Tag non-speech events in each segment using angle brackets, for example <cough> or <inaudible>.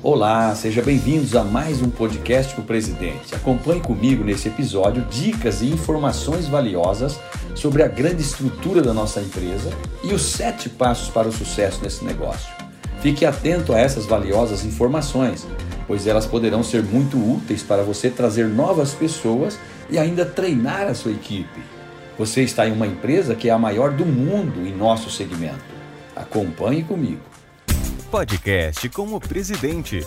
Olá, seja bem-vindos a mais um podcast com o presidente. Acompanhe comigo nesse episódio dicas e informações valiosas sobre a grande estrutura da nossa empresa e os sete passos para o sucesso nesse negócio. Fique atento a essas valiosas informações, pois elas poderão ser muito úteis para você trazer novas pessoas e ainda treinar a sua equipe. Você está em uma empresa que é a maior do mundo em nosso segmento. Acompanhe comigo. Podcast como presidente.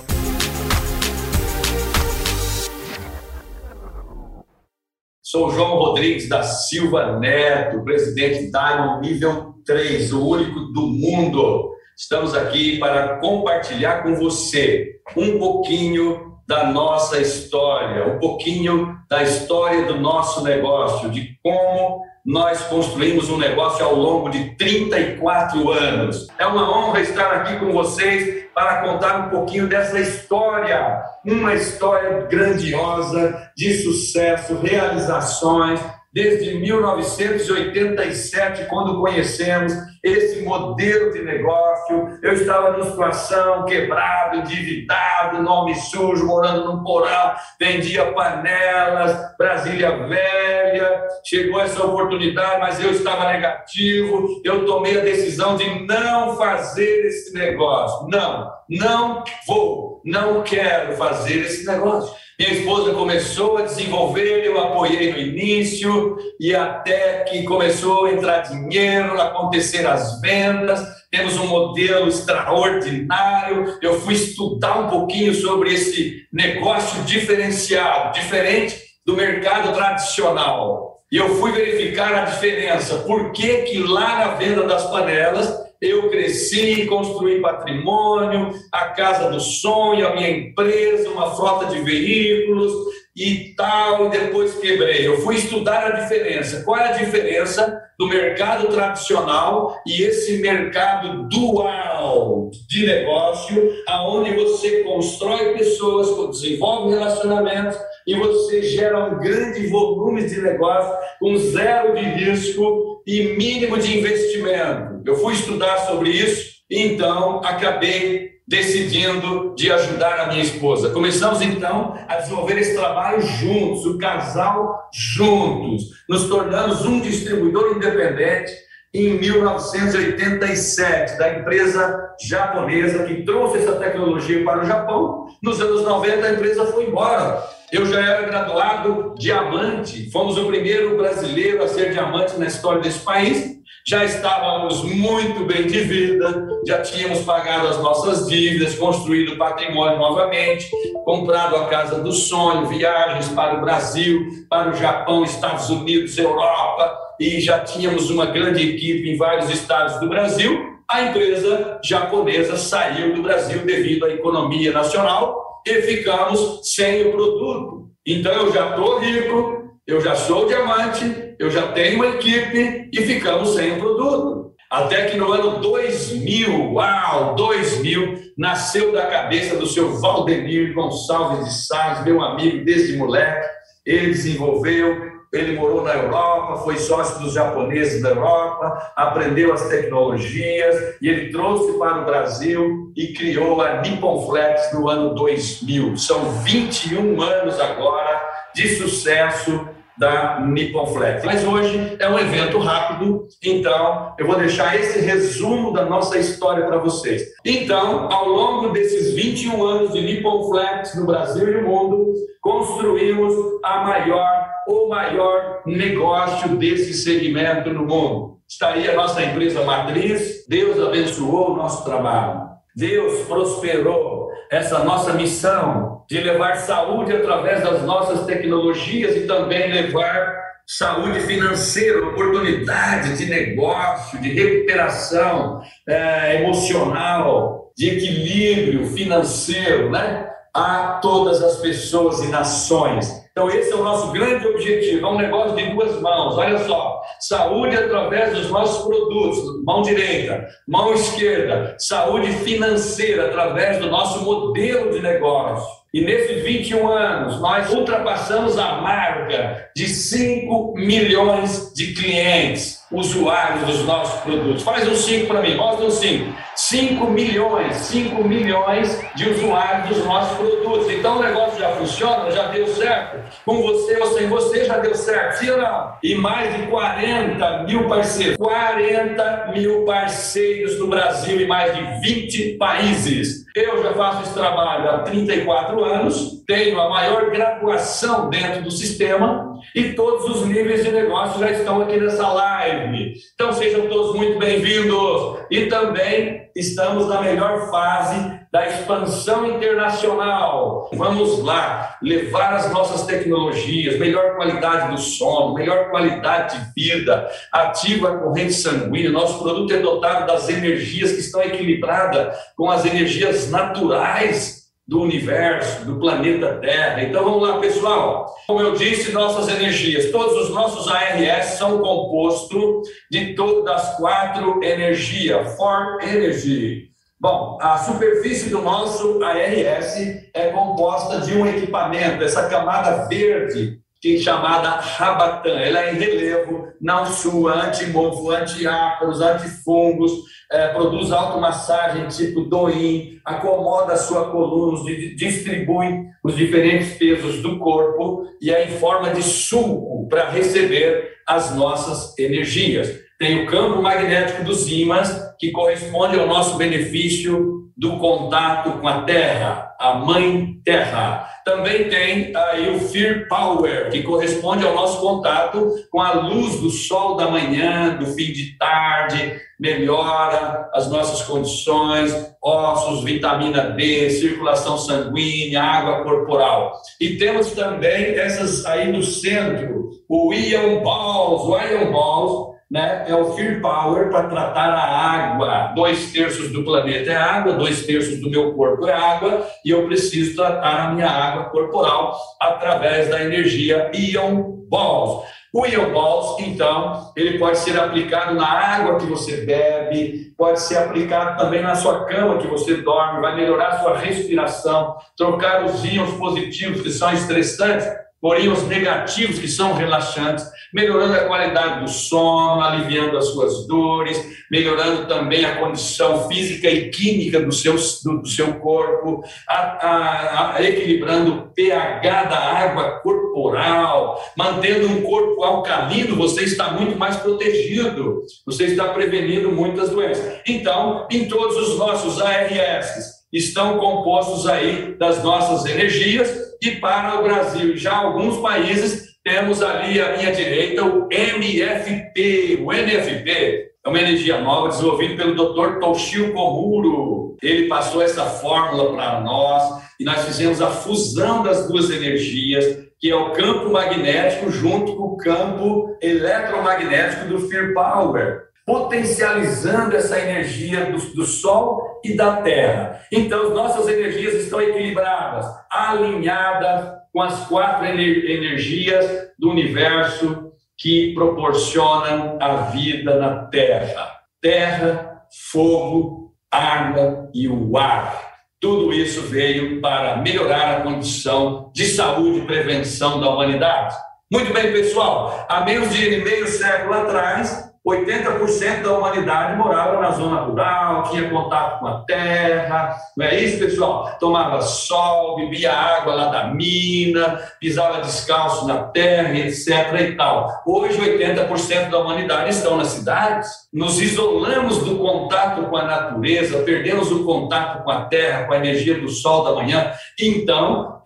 Sou João Rodrigues da Silva Neto, presidente Diamond nível 3, o único do mundo. Estamos aqui para compartilhar com você um pouquinho da nossa história, um pouquinho da história do nosso negócio, de como nós construímos um negócio ao longo de 34 anos. É uma honra estar aqui com vocês para contar um pouquinho dessa história, uma história grandiosa de sucesso, realizações, desde 1987, quando conhecemos esse modelo de negócio. Eu estava numa situação quebrado, endividado, nome sujo, morando num porão, vendia panelas, Brasília velha. Chegou essa oportunidade, mas eu estava negativo. Eu tomei a decisão de não fazer esse negócio. Não, não vou, não quero fazer esse negócio. Minha esposa começou a desenvolver, eu apoiei no início, e até que começou a entrar dinheiro, acontecer as vendas, temos um modelo extraordinário. Eu fui estudar um pouquinho sobre esse negócio diferenciado, diferente do mercado tradicional. E eu fui verificar a diferença. Por que, que lá na venda das panelas eu cresci, construí patrimônio, a casa do sonho, a minha empresa, uma frota de veículos e tal, e depois quebrei. Eu fui estudar a diferença. Qual é a diferença do mercado tradicional e esse mercado dual de negócio, aonde você constrói pessoas, desenvolve relacionamentos e você gera um grande volume de negócio com zero de risco e mínimo de investimento. Eu fui estudar sobre isso, então acabei decidindo de ajudar a minha esposa. Começamos então a desenvolver esse trabalho juntos, o casal juntos. Nos tornamos um distribuidor independente em 1987, da empresa japonesa que trouxe essa tecnologia para o Japão. Nos anos 90, a empresa foi embora. Eu já era graduado diamante, fomos o primeiro brasileiro a ser diamante na história desse país. Já estávamos muito bem de vida, já tínhamos pagado as nossas dívidas, construído patrimônio novamente, comprado a casa do sonho, viagens para o Brasil, para o Japão, Estados Unidos, Europa, e já tínhamos uma grande equipe em vários estados do Brasil. A empresa japonesa saiu do Brasil devido à economia nacional e ficamos sem o produto. Então eu já estou rico, eu já sou diamante, eu já tenho uma equipe e ficamos sem o produto. Até que no ano 2000, uau, 2000, nasceu da cabeça do seu Valdemir Gonçalves de Salles, meu amigo desde moleque. Ele desenvolveu ele morou na Europa, foi sócio dos japoneses da Europa, aprendeu as tecnologias e ele trouxe para o Brasil e criou a Nippon Flex no ano 2000. São 21 anos agora de sucesso da Nippon Flex. Mas hoje é um evento rápido, então eu vou deixar esse resumo da nossa história para vocês. Então, ao longo desses 21 anos de Nippon Flex no Brasil e no mundo, construímos a maior o maior negócio desse segmento no mundo. Está aí a nossa empresa matriz. Deus abençoou o nosso trabalho. Deus prosperou essa nossa missão de levar saúde através das nossas tecnologias e também levar saúde financeira, oportunidade de negócio, de recuperação é, emocional, de equilíbrio financeiro, né? A todas as pessoas e nações. Então, esse é o nosso grande objetivo. É um negócio de duas mãos. Olha só: saúde através dos nossos produtos, mão direita, mão esquerda, saúde financeira através do nosso modelo de negócio. E nesses 21 anos, nós ultrapassamos a marca de 5 milhões de clientes, usuários dos nossos produtos. Faz um 5 para mim, mostra um 5. 5 milhões, 5 milhões de usuários dos nossos produtos. Então o negócio já funciona, já deu certo. Com você ou sem você já deu certo, sim ou não? E mais de 40 mil parceiros. 40 mil parceiros no Brasil e mais de 20 países. Eu já faço esse trabalho há 34 anos, tenho a maior graduação dentro do sistema e todos os níveis de negócio já estão aqui nessa live. Então sejam todos muito bem-vindos. E também estamos na melhor fase da expansão internacional. Vamos lá levar as nossas tecnologias, melhor qualidade do sono, melhor qualidade de vida, ativa a corrente sanguínea. Nosso produto é dotado das energias que estão equilibradas com as energias naturais do universo, do planeta Terra. Então vamos lá, pessoal. Como eu disse, nossas energias, todos os nossos ARS são compostos de todas as quatro energias, For Energy. Bom, a superfície do nosso ARS é composta de um equipamento, essa camada verde que é chamada Rabatan. Ela é em relevo, não sua, antimofo, antiácaros, antifungos, é, produz automassagem tipo Doin, acomoda a sua coluna, distribui os diferentes pesos do corpo e é em forma de sulco para receber as nossas energias. Tem o campo magnético dos ímãs, que corresponde ao nosso benefício do contato com a Terra, a Mãe Terra. Também tem aí o Fear Power, que corresponde ao nosso contato com a luz do sol da manhã, do fim de tarde, melhora as nossas condições, ossos, vitamina D, circulação sanguínea, água corporal. E temos também essas aí no centro, o Ion Balls, o Ion Balls né, é o Fear Power para tratar a água. Dois terços do planeta é água, dois terços do meu corpo é água, e eu preciso tratar a minha água corporal através da energia Ion Balls. O Ion Balls, então, ele pode ser aplicado na água que você bebe, pode ser aplicado também na sua cama que você dorme, vai melhorar a sua respiração, trocar os íons positivos que são estressantes por íons negativos que são relaxantes melhorando a qualidade do sono, aliviando as suas dores, melhorando também a condição física e química do seu, do, do seu corpo, a, a, a, equilibrando o pH da água corporal, mantendo um corpo alcalino, você está muito mais protegido, você está prevenindo muitas doenças. Então, em todos os nossos ARS, estão compostos aí das nossas energias e para o Brasil, já alguns países temos ali à minha direita o MFP. O NFP é uma energia nova desenvolvida pelo Dr. Toshio Komuro. Ele passou essa fórmula para nós e nós fizemos a fusão das duas energias, que é o campo magnético junto com o campo eletromagnético do Fear Power, potencializando essa energia do, do Sol e da Terra. Então, as nossas energias estão equilibradas, alinhadas, com as quatro energias do universo que proporcionam a vida na Terra: terra, fogo, água e o ar. Tudo isso veio para melhorar a condição de saúde e prevenção da humanidade. Muito bem, pessoal. Há menos de meio século atrás, 80% da humanidade morava na zona rural, tinha contato com a terra, não é isso, pessoal? Tomava sol, bebia água lá da mina, pisava descalço na terra, etc. e tal. Hoje, 80% da humanidade estão nas cidades. Nos isolamos do contato com a natureza, perdemos o contato com a terra, com a energia do sol da manhã. Então,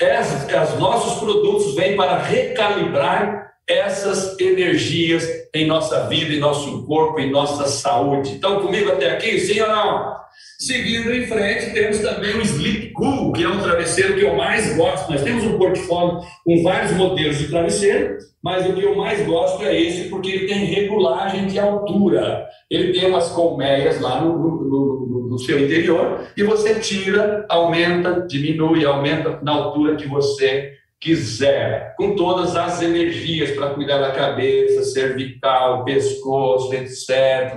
os nossos produtos vêm para recalibrar essas energias em nossa vida, em nosso corpo, em nossa saúde. Então, comigo até aqui, sim ou não? Seguindo em frente, temos também o Sleep Cool, que é um travesseiro que eu mais gosto. Nós temos um portfólio com vários modelos de travesseiro, mas o que eu mais gosto é esse, porque ele tem regulagem de altura. Ele tem umas colmeias lá no, no, no, no seu interior e você tira, aumenta, diminui, aumenta na altura que você quiser, com todas as energias para cuidar da cabeça, cervical, pescoço, etc.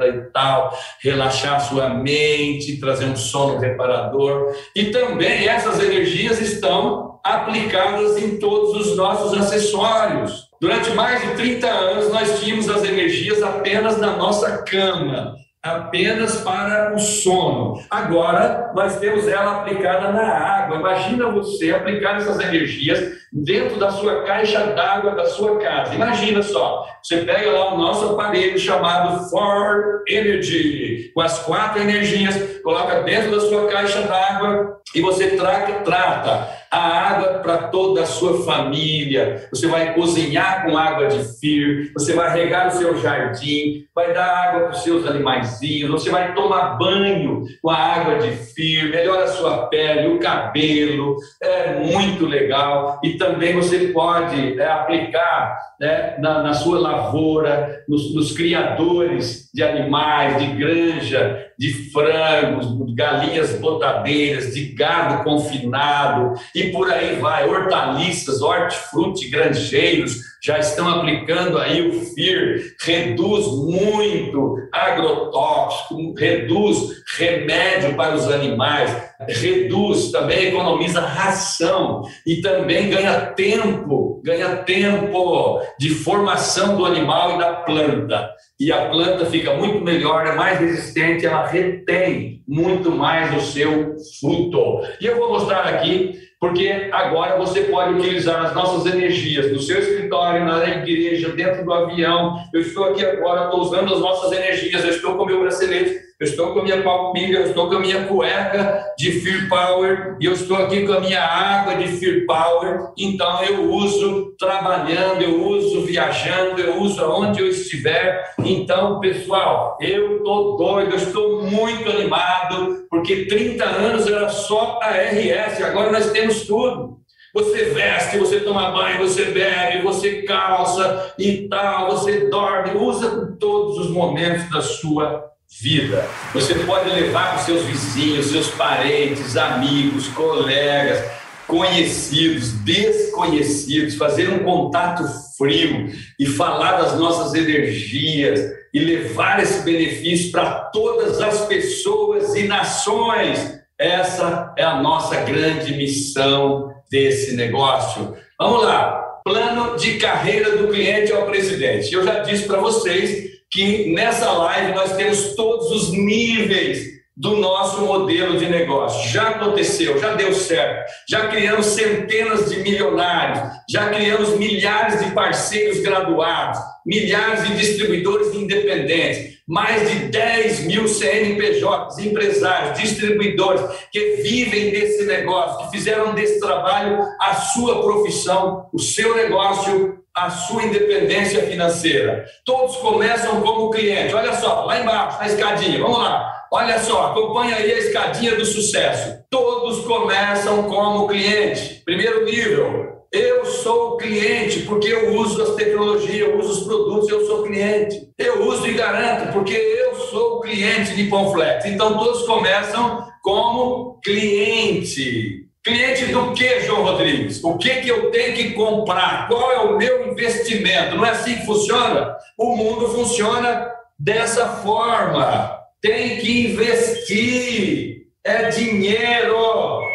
e tal, relaxar sua mente, trazer um sono reparador. E também essas energias estão aplicadas em todos os nossos acessórios. Durante mais de 30 anos, nós tínhamos as energias apenas na nossa cama apenas para o sono. Agora, nós temos ela aplicada na água. Imagina você aplicar essas energias dentro da sua caixa d'água da sua casa. Imagina só, você pega lá o nosso aparelho chamado For Energy, com as quatro energias, coloca dentro da sua caixa d'água e você trata, trata a água para toda a sua família. Você vai cozinhar com água de fir, você vai regar o seu jardim, vai dar água para os seus animaizinhos, você vai tomar banho com a água de fir, melhora a sua pele, o cabelo, é muito legal. E também você pode é, aplicar né, na, na, sua lavoura, nos, nos criadores de animais, de granja, de frangos, galinhas botadeiras, de gado confinado e por aí vai. Hortaliças, hortifruti, granjeiros já estão aplicando aí o FIR, reduz muito agrotóxico, reduz remédio para os animais, reduz, também economiza ração e também ganha tempo, ganha tempo de formação do animal e da planta. E a planta fica muito melhor, é mais resistente, ela retém muito mais o seu fruto. E eu vou mostrar aqui porque agora você pode utilizar as nossas energias no seu escritório, na igreja, dentro do avião. Eu estou aqui agora, estou usando as nossas energias, eu estou com meu bracelete, eu estou com a minha palmilha, eu estou com a minha cueca de Fear Power, e eu estou aqui com a minha água de Fear Power. Então eu uso trabalhando, eu uso viajando, eu uso aonde eu estiver. Então, pessoal, eu estou doido, eu estou muito animado, porque 30 anos era só a RS, agora nós temos tudo. Você veste, você toma banho, você bebe, você calça e tal, você dorme, usa todos os momentos da sua vida. Você pode levar para seus vizinhos, seus parentes, amigos, colegas, conhecidos, desconhecidos, fazer um contato frio e falar das nossas energias e levar esse benefício para todas as pessoas e nações. Essa é a nossa grande missão desse negócio. Vamos lá. Plano de carreira do cliente ao presidente. Eu já disse para vocês que nessa live nós temos todos os níveis do nosso modelo de negócio. Já aconteceu, já deu certo, já criamos centenas de milionários, já criamos milhares de parceiros graduados, milhares de distribuidores independentes, mais de 10 mil CNPJs, empresários, distribuidores que vivem desse negócio, que fizeram desse trabalho a sua profissão, o seu negócio, a sua independência financeira. Todos começam como cliente. Olha só, lá embaixo, na escadinha, vamos lá. Olha só, acompanha aí a escadinha do sucesso. Todos começam como cliente. Primeiro nível, eu sou cliente porque eu uso as tecnologias, eu uso os produtos, eu sou cliente. Eu uso e garanto porque eu sou cliente de Panflex. Então todos começam como cliente. Cliente do que, João Rodrigues? O que, que eu tenho que comprar? Qual é o meu investimento? Não é assim que funciona? O mundo funciona dessa forma. Tem que investir. É dinheiro.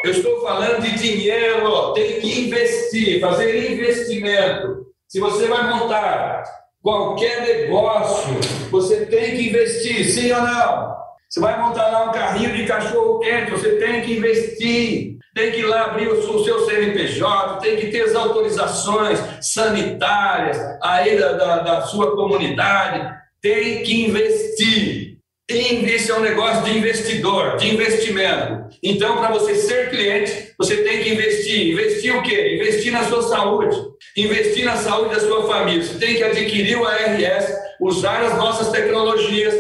Eu estou falando de dinheiro. Tem que investir, fazer investimento. Se você vai montar qualquer negócio, você tem que investir, sim ou não? Você vai montar lá um carrinho de cachorro quente, você tem que investir, tem que ir lá abrir o seu CNPJ, tem que ter as autorizações sanitárias aí da, da, da sua comunidade, tem que investir. Investir é um negócio de investidor, de investimento. Então, para você ser cliente, você tem que investir. Investir o quê? Investir na sua saúde. Investir na saúde da sua família. Você tem que adquirir o ARS, usar as nossas tecnologias,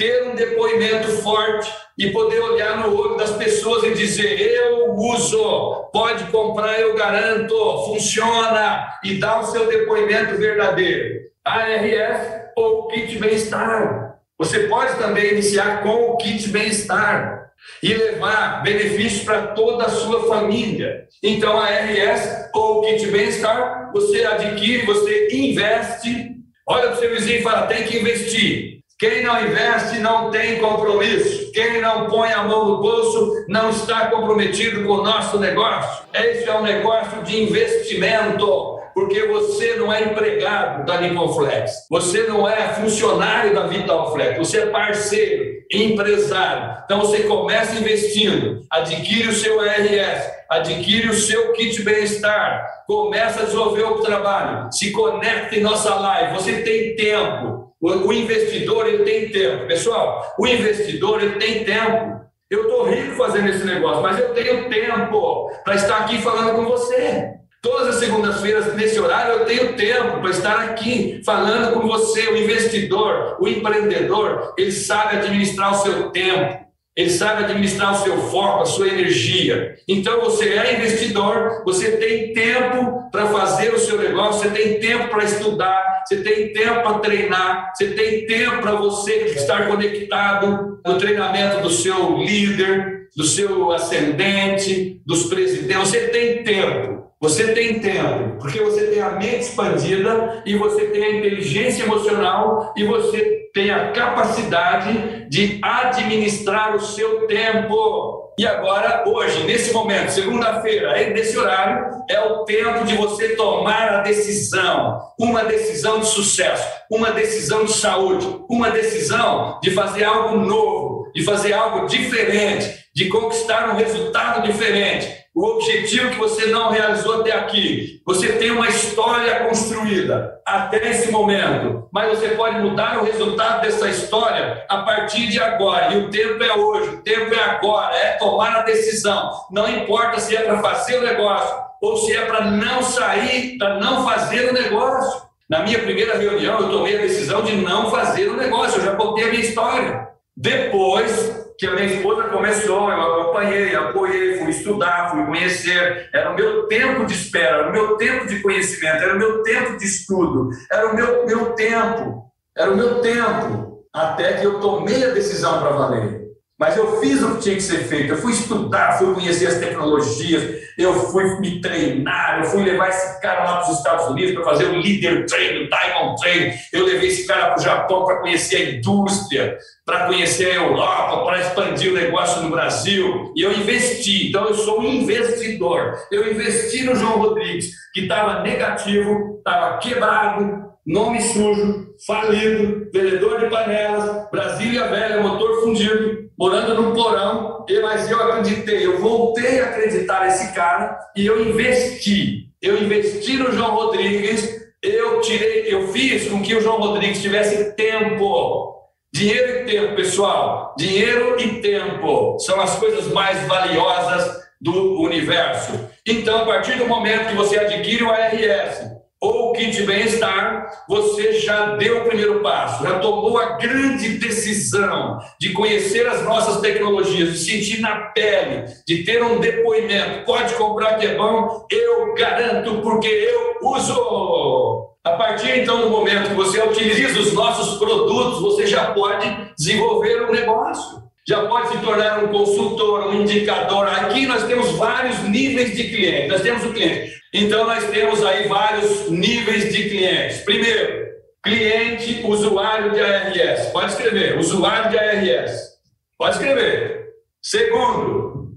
ter um depoimento forte e poder olhar no olho das pessoas e dizer: eu uso, pode comprar, eu garanto, funciona, e dar o seu depoimento verdadeiro. ARS ou kit bem-estar. Você pode também iniciar com o kit bem-estar. e levar benefícios para toda a sua família. Então, a RS ou Kit Bem-Estar, você adquire, você investe. Olha para o seu vizinho e fala: tem que investir. Quem não investe não tem compromisso. Quem não põe a mão no bolso não está comprometido com o nosso negócio. Esse é um negócio de investimento porque você não é empregado da Nikonflex, você não é funcionário da Vitalflex, você é parceiro, empresário. Então você começa investindo, adquire o seu RS, adquire o seu kit bem-estar, começa a desenvolver o trabalho, se conecta em nossa live, você tem tempo. O investidor ele tem tempo. Pessoal, o investidor ele tem tempo. Eu estou rico fazendo esse negócio, mas eu tenho tempo para estar aqui falando com você. Todas as segundas-feiras, nesse horário, eu tenho tempo para estar aqui falando com você. O investidor, o empreendedor, ele sabe administrar o seu tempo, ele sabe administrar o seu foco, a sua energia. Então, você é investidor, você tem tempo para fazer o seu negócio, você tem tempo para estudar, você tem tempo para treinar, você tem tempo para você estar conectado no treinamento do seu líder, do seu ascendente, dos presidentes. Você tem tempo. Você tem tempo, porque você tem a mente expandida e você tem a inteligência emocional e você tem a capacidade de administrar o seu tempo. E agora, hoje, nesse momento, segunda-feira, nesse horário, é o tempo de você tomar a decisão, uma decisão de sucesso, uma decisão de saúde, uma decisão de fazer algo novo, de fazer algo diferente, de conquistar um resultado diferente o objetivo que você não realizou até aqui. Você tem uma história construída até esse momento, mas você pode mudar o resultado dessa história a partir de agora. E o tempo é hoje, o tempo é agora, é tomar a decisão. Não importa se é para fazer o negócio ou se é para não sair, para não fazer o negócio. Na minha primeira reunião, eu tomei a decisão de não fazer o negócio, eu já contei a minha história. Depois, que a minha esposa começou, eu acompanhei, apoiei, fui estudar, fui conhecer. Era o meu tempo de espera, era o meu tempo de conhecimento, era o meu tempo de estudo, era o meu, meu tempo, era o meu tempo, até que eu tomei a decisão para valer. Mas eu fiz o que tinha que ser feito. Eu fui estudar, fui conhecer as tecnologias, eu fui me treinar, eu fui levar esse cara lá para os Estados Unidos para fazer o Leader Training, o Diamond Training. Eu levei esse cara para o Japão para conhecer a indústria, para conhecer a Europa, para expandir o negócio no Brasil. E eu investi. Então eu sou um investidor. Eu investi no João Rodrigues, que estava negativo, estava quebrado, nome sujo, falido, vendedor de panelas, Brasília velha, motor fundido, morando num porão, mas eu acreditei, eu voltei a acreditar nesse cara e eu investi. Eu investi no João Rodrigues, eu tirei, eu fiz com que o João Rodrigues tivesse tempo. Dinheiro e tempo, pessoal. Dinheiro e tempo são as coisas mais valiosas do universo. Então, a partir do momento que você adquire o ARS, ou kit bem-estar, você já deu o primeiro passo, já tomou a grande decisão de conhecer as nossas tecnologias, de sentir na pele, de ter um depoimento. Pode comprar que é bom, eu garanto, porque eu uso. A partir então do momento que você utiliza os nossos produtos, você já pode desenvolver um negócio já pode se tornar um consultor, um indicador. Aqui nós temos vários níveis de cliente. Nós temos o cliente então, nós temos aí vários níveis de clientes. Primeiro, cliente usuário de ARS. Pode escrever, usuário de ARS. Pode escrever. Segundo,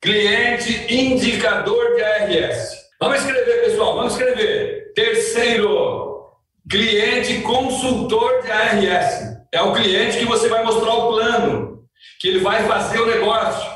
cliente indicador de ARS. Vamos escrever, pessoal, vamos escrever. Terceiro, cliente consultor de ARS. É o cliente que você vai mostrar o plano, que ele vai fazer o negócio,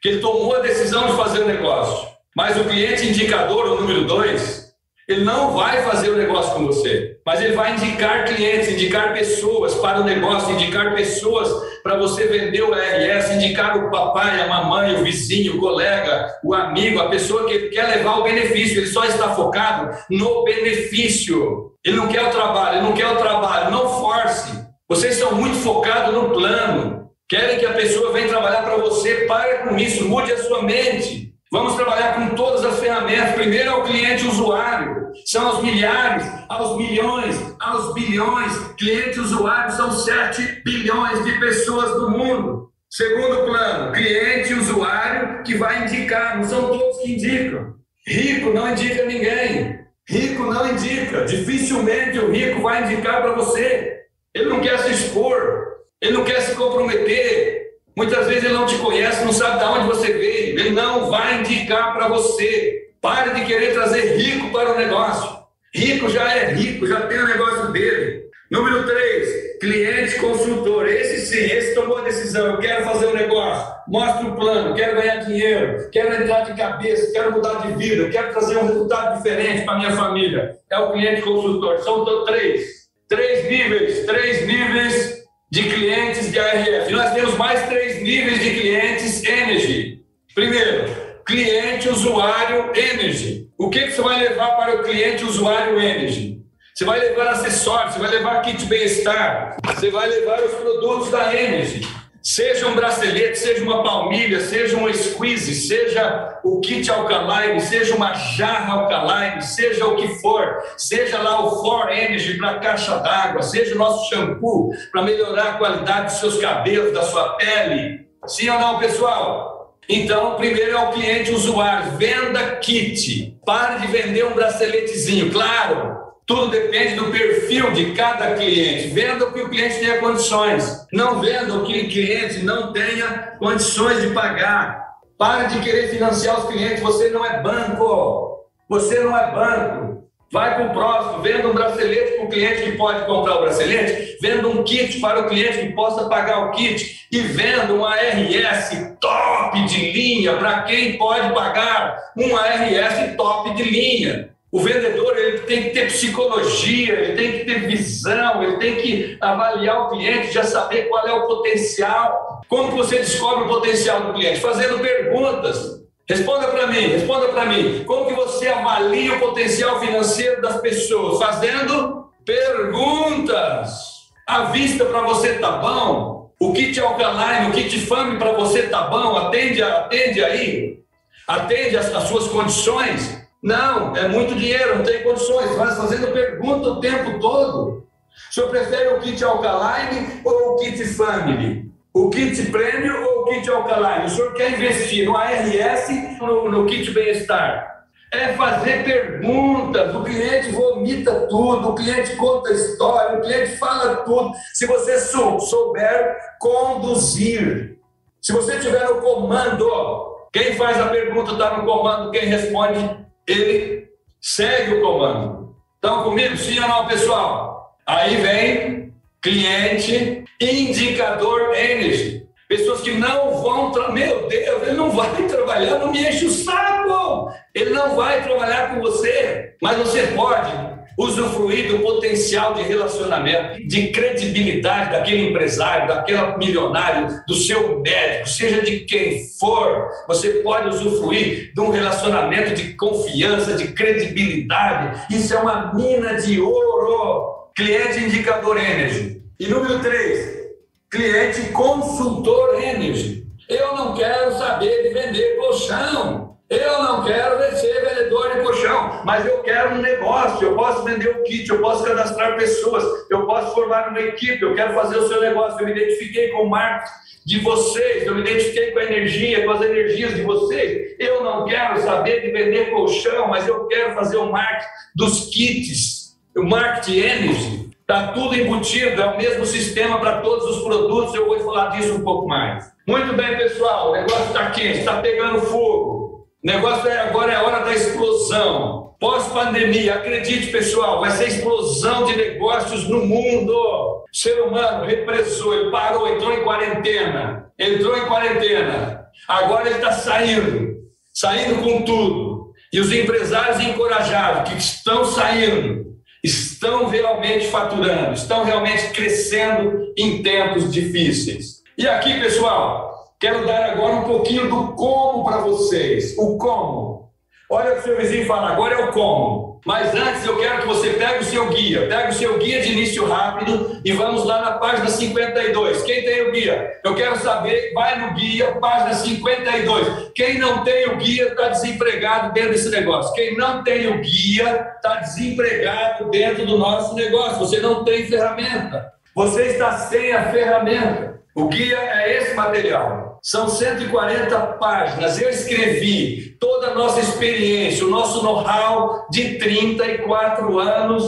que ele tomou a decisão de fazer o negócio. Mas o cliente indicador, o número dois, ele não vai fazer o negócio com você, mas ele vai indicar clientes, indicar pessoas para o negócio, indicar pessoas para você vender o RS, indicar o papai, a mamãe, o vizinho, o colega, o amigo, a pessoa que quer levar o benefício. Ele só está focado no benefício. Ele não quer o trabalho, ele não quer o trabalho. Não force. Vocês estão muito focados no plano. Querem que a pessoa venha trabalhar para você. Pare com isso, mude a sua mente. Vamos trabalhar com todas as ferramentas. Primeiro é o cliente usuário, são aos milhares, aos milhões, aos bilhões. Cliente usuário são 7 bilhões de pessoas do mundo. Segundo plano, cliente usuário que vai indicar, não são todos que indicam. Rico não indica ninguém. Rico não indica. Dificilmente o rico vai indicar para você. Ele não quer se expor, ele não quer se comprometer. Muitas vezes ele não te conhece, não sabe de onde você veio. Ele não vai indicar para você. Pare de querer trazer rico para o negócio. Rico já é rico, já tem o negócio dele. Número 3, cliente consultor. Esse sim, esse tomou a decisão. Eu quero fazer um negócio, mostra o plano, quero ganhar dinheiro, quero entrar de cabeça, quero mudar de vida, quero trazer um resultado diferente para minha família. É o cliente consultor. São três. Três níveis, três níveis de clientes de ARF. Nós temos mais três níveis de clientes Energy. Primeiro, cliente usuário Energy. O que, que você vai levar para o cliente usuário Energy? Você vai levar acessórios, você vai levar kit bem-estar, você vai levar os produtos da Energy. Seja um bracelete, seja uma palmilha, seja um squeeze, seja o kit alkaline, seja uma jarra alkaline, seja o que for, seja lá o For Energy para caixa d'água, seja o nosso shampoo para melhorar a qualidade dos seus cabelos, da sua pele. Sim ou não, pessoal? Então, primeiro é o cliente usuário, venda kit. Pare de vender um braceletezinho, claro. Tudo depende do perfil de cada cliente. Venda o que o cliente tenha condições. Não venda o que o cliente não tenha condições de pagar. Pare de querer financiar os clientes. Você não é banco. Você não é banco. Vai para o próximo, venda um bracelete para o cliente que pode comprar o bracelete, venda um kit para o cliente que possa pagar o kit e venda um ARS top de linha para quem pode pagar um ARS top de linha. O vendedor ele tem que ter psicologia, ele tem que ter visão, ele tem que avaliar o cliente, já saber qual é o potencial. Como você descobre o potencial do cliente? Fazendo perguntas. Responda para mim, responda para mim. Como que você avalia o potencial financeiro das pessoas? Fazendo perguntas. A vista para você tá bom? O kit alkaline, o kit fame para você tá bom? Atende, atende aí? Atende as, as suas condições? Não, é muito dinheiro, não tem condições. Vai fazendo pergunta o tempo todo. O senhor prefere o kit alkaline ou o kit family? O kit prêmio ou o kit alkaline? O senhor quer investir no ARS ou no, no kit bem-estar? É fazer perguntas, o cliente vomita tudo, o cliente conta história, o cliente fala tudo. Se você souber conduzir, se você tiver no comando, quem faz a pergunta está no comando, quem responde ele segue o comando. Estão comigo? Sim ou não, pessoal? Aí vem cliente, indicador energy. Pessoas que não vão, meu Deus, ele não vai <laughs> trabalhar, não me enche o saco. Ele não vai trabalhar com você, mas você pode usufruir do potencial de relacionamento, de credibilidade daquele empresário, daquele milionário, do seu médico, seja de quem for, você pode usufruir de um relacionamento de confiança, de credibilidade. Isso é uma mina de ouro. Cliente indicador energy. E número três, cliente consultor energy. Eu não quero saber de vender colchão. Eu não quero ser vendedor de colchão, mas eu quero um negócio. Eu posso vender um kit, eu posso cadastrar pessoas, eu posso formar uma equipe, eu quero fazer o seu negócio. Eu me identifiquei com o marketing de vocês, eu me identifiquei com a energia, com as energias de vocês. Eu não quero saber de vender colchão, mas eu quero fazer o marketing dos kits, o marketing energy. Está tudo embutido, é o mesmo sistema para todos os produtos. Eu vou falar disso um pouco mais. Muito bem, pessoal, o negócio está quente, está pegando fogo. Negócio é agora é a hora da explosão. Pós-pandemia, acredite, pessoal, vai ser explosão de negócios no mundo. O ser humano repressou, ele parou, entrou em quarentena. Entrou em quarentena. Agora ele está saindo, saindo com tudo. E os empresários encorajados que estão saindo, estão realmente faturando, estão realmente crescendo em tempos difíceis. E aqui, pessoal, Quero dar agora um pouquinho do como para vocês. O como. Olha o seu vizinho e fala, agora é o como. Mas antes eu quero que você pegue o seu guia, pegue o seu guia de início rápido e vamos lá na página 52. Quem tem o guia? Eu quero saber, vai no guia, página 52. Quem não tem o guia está desempregado dentro desse negócio. Quem não tem o guia está desempregado dentro do nosso negócio. Você não tem ferramenta. Você está sem a ferramenta. O guia é esse material. São 140 páginas. Eu escrevi toda a nossa experiência, o nosso know-how de 34 anos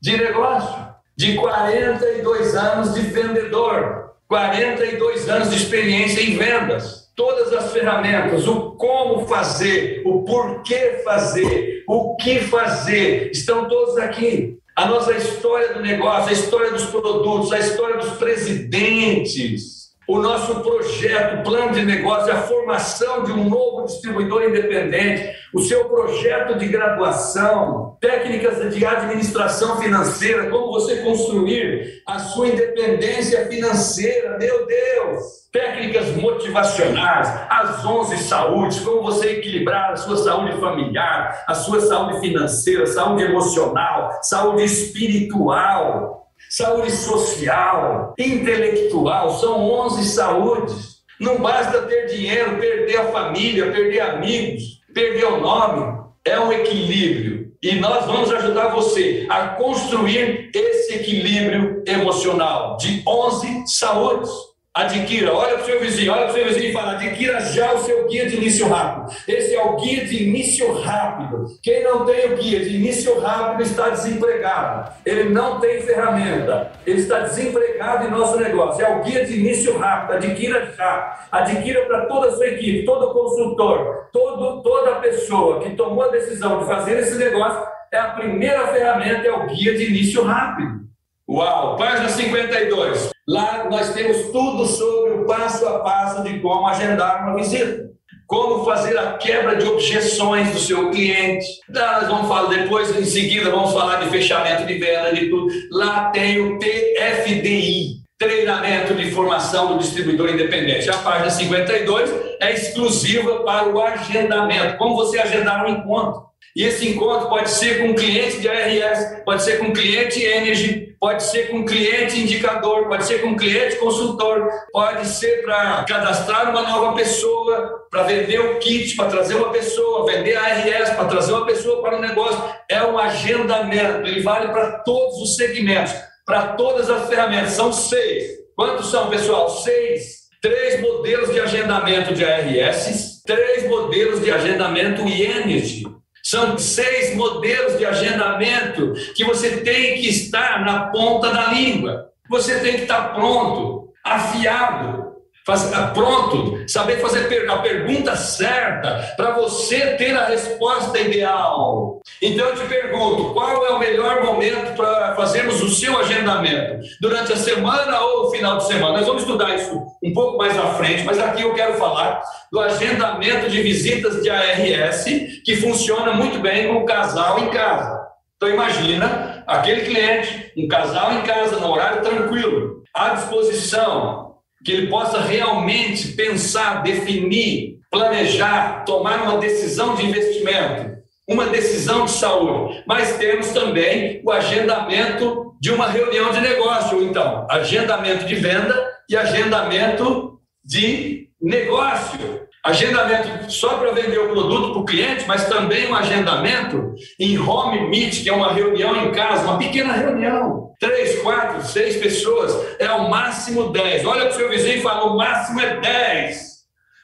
de negócio, de 42 anos de vendedor, 42 anos de experiência em vendas. Todas as ferramentas, o como fazer, o porquê fazer, o que fazer, estão todos aqui. A nossa história do negócio, a história dos produtos, a história dos presidentes, o nosso projeto, plano de negócio, a formação de um novo distribuidor independente, o seu projeto de graduação, técnicas de administração financeira, como você construir a sua independência financeira, meu Deus! Técnicas motivacionais, as 11 saúdes, como você equilibrar a sua saúde familiar, a sua saúde financeira, saúde emocional, saúde espiritual saúde social, intelectual, são 11 saúdes. Não basta ter dinheiro, perder a família, perder amigos, perder o nome. É um equilíbrio. E nós vamos ajudar você a construir esse equilíbrio emocional de 11 saúdes. Adquira, olha para o seu vizinho, olha para o seu vizinho e fala: adquira já o seu guia de início rápido. Esse é o guia de início rápido. Quem não tem o guia de início rápido está desempregado. Ele não tem ferramenta. Ele está desempregado em nosso negócio. É o guia de início rápido. Adquira já. Adquira para toda a sua equipe, todo consultor, todo, toda pessoa que tomou a decisão de fazer esse negócio. É a primeira ferramenta, é o guia de início rápido. Uau! Página 52. Lá nós temos tudo sobre o passo a passo de como agendar uma visita. Como fazer a quebra de objeções do seu cliente. Nós vamos falar depois, em seguida, vamos falar de fechamento de venda, de tudo. Lá tem o TFDI, Treinamento de Formação do Distribuidor Independente. A página 52 é exclusiva para o agendamento. Como você agendar um encontro. E esse encontro pode ser com cliente de ARS, pode ser com cliente Energy, pode ser com cliente indicador, pode ser com cliente consultor, pode ser para cadastrar uma nova pessoa, para vender o kit, para trazer uma pessoa, vender a ARS, para trazer uma pessoa para o negócio. É um agendamento, ele vale para todos os segmentos, para todas as ferramentas. São seis. Quantos são, pessoal? Seis. Três modelos de agendamento de ARS, três modelos de agendamento Energy são seis modelos de agendamento que você tem que estar na ponta da língua. Você tem que estar pronto, afiado, Tá pronto, saber fazer a pergunta certa para você ter a resposta ideal. Então eu te pergunto, qual é o melhor momento para fazermos o seu agendamento? Durante a semana ou final de semana? Nós vamos estudar isso um pouco mais à frente, mas aqui eu quero falar do agendamento de visitas de ARS, que funciona muito bem com o casal em casa. Então imagina aquele cliente, um casal em casa, no horário tranquilo, à disposição, que ele possa realmente pensar, definir, planejar, tomar uma decisão de investimento, uma decisão de saúde. Mas temos também o agendamento de uma reunião de negócio, então, agendamento de venda e agendamento de negócio. Agendamento só para vender o produto para o cliente, mas também um agendamento em home meet, que é uma reunião em casa, uma pequena reunião. Três, quatro, seis pessoas, é o máximo dez. Olha para o seu vizinho e fala: o máximo é dez.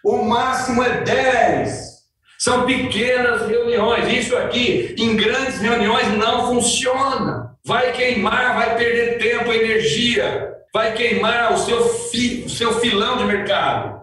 O máximo é dez. São pequenas reuniões. Isso aqui, em grandes reuniões, não funciona. Vai queimar, vai perder tempo, energia, vai queimar o seu, fi, o seu filão de mercado.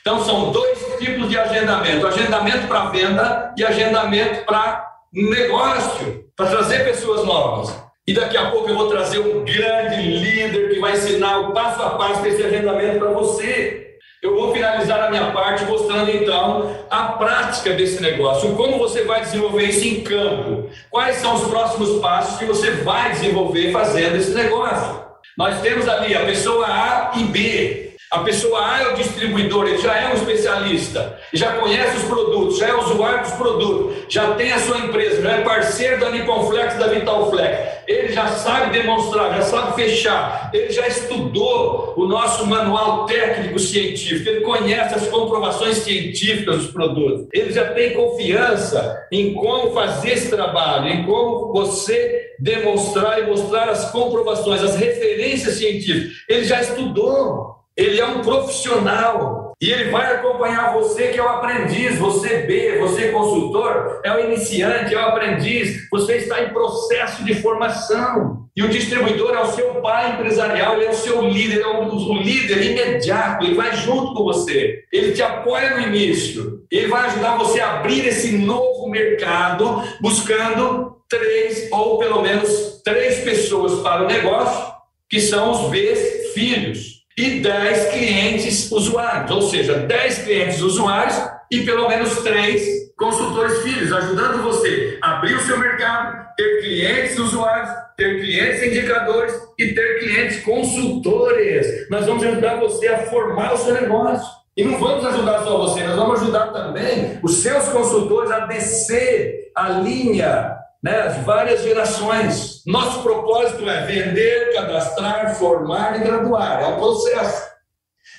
Então, são dois tipos de agendamento: agendamento para venda e agendamento para negócio, para trazer pessoas novas. E daqui a pouco eu vou trazer um grande líder que vai ensinar o passo a passo desse agendamento para você. Eu vou finalizar a minha parte mostrando então a prática desse negócio, como você vai desenvolver isso em campo, quais são os próximos passos que você vai desenvolver fazendo esse negócio. Nós temos ali a pessoa A e B, A pessoa A é o distribuidor, ele já é um especialista, já conhece os produtos, já é usuário dos produtos, já tem a sua empresa, já é parceiro da Nippon da Vitalflex. Ele já sabe demonstrar, já sabe fechar, ele já estudou o nosso manual técnico científico, ele conhece as comprovações científicas dos produtos, ele já tem confiança em como fazer esse trabalho, em como você demonstrar e mostrar as comprovações, as referências científicas. Ele já estudou. Ele é um profissional e ele vai acompanhar você que é o aprendiz, você B, você consultor, é o iniciante, é o aprendiz, você está em processo de formação. E o distribuidor é o seu pai empresarial, ele é o seu líder, é o, o líder imediato, ele vai junto com você, ele te apoia no início, ele vai ajudar você a abrir esse novo mercado, buscando três ou pelo menos três pessoas para o negócio, que são os Bs filhos e 10 clientes usuários, ou seja, 10 clientes usuários e pelo menos 3 consultores filhos, ajudando você a abrir o seu mercado, ter clientes usuários, ter clientes indicadores e ter clientes consultores. Nós vamos ajudar você a formar o seu negócio. E não vamos ajudar só você, nós vamos ajudar também os seus consultores a descer a linha né, as várias gerações. Nosso propósito é vender, cadastrar, formar e graduar. É um processo.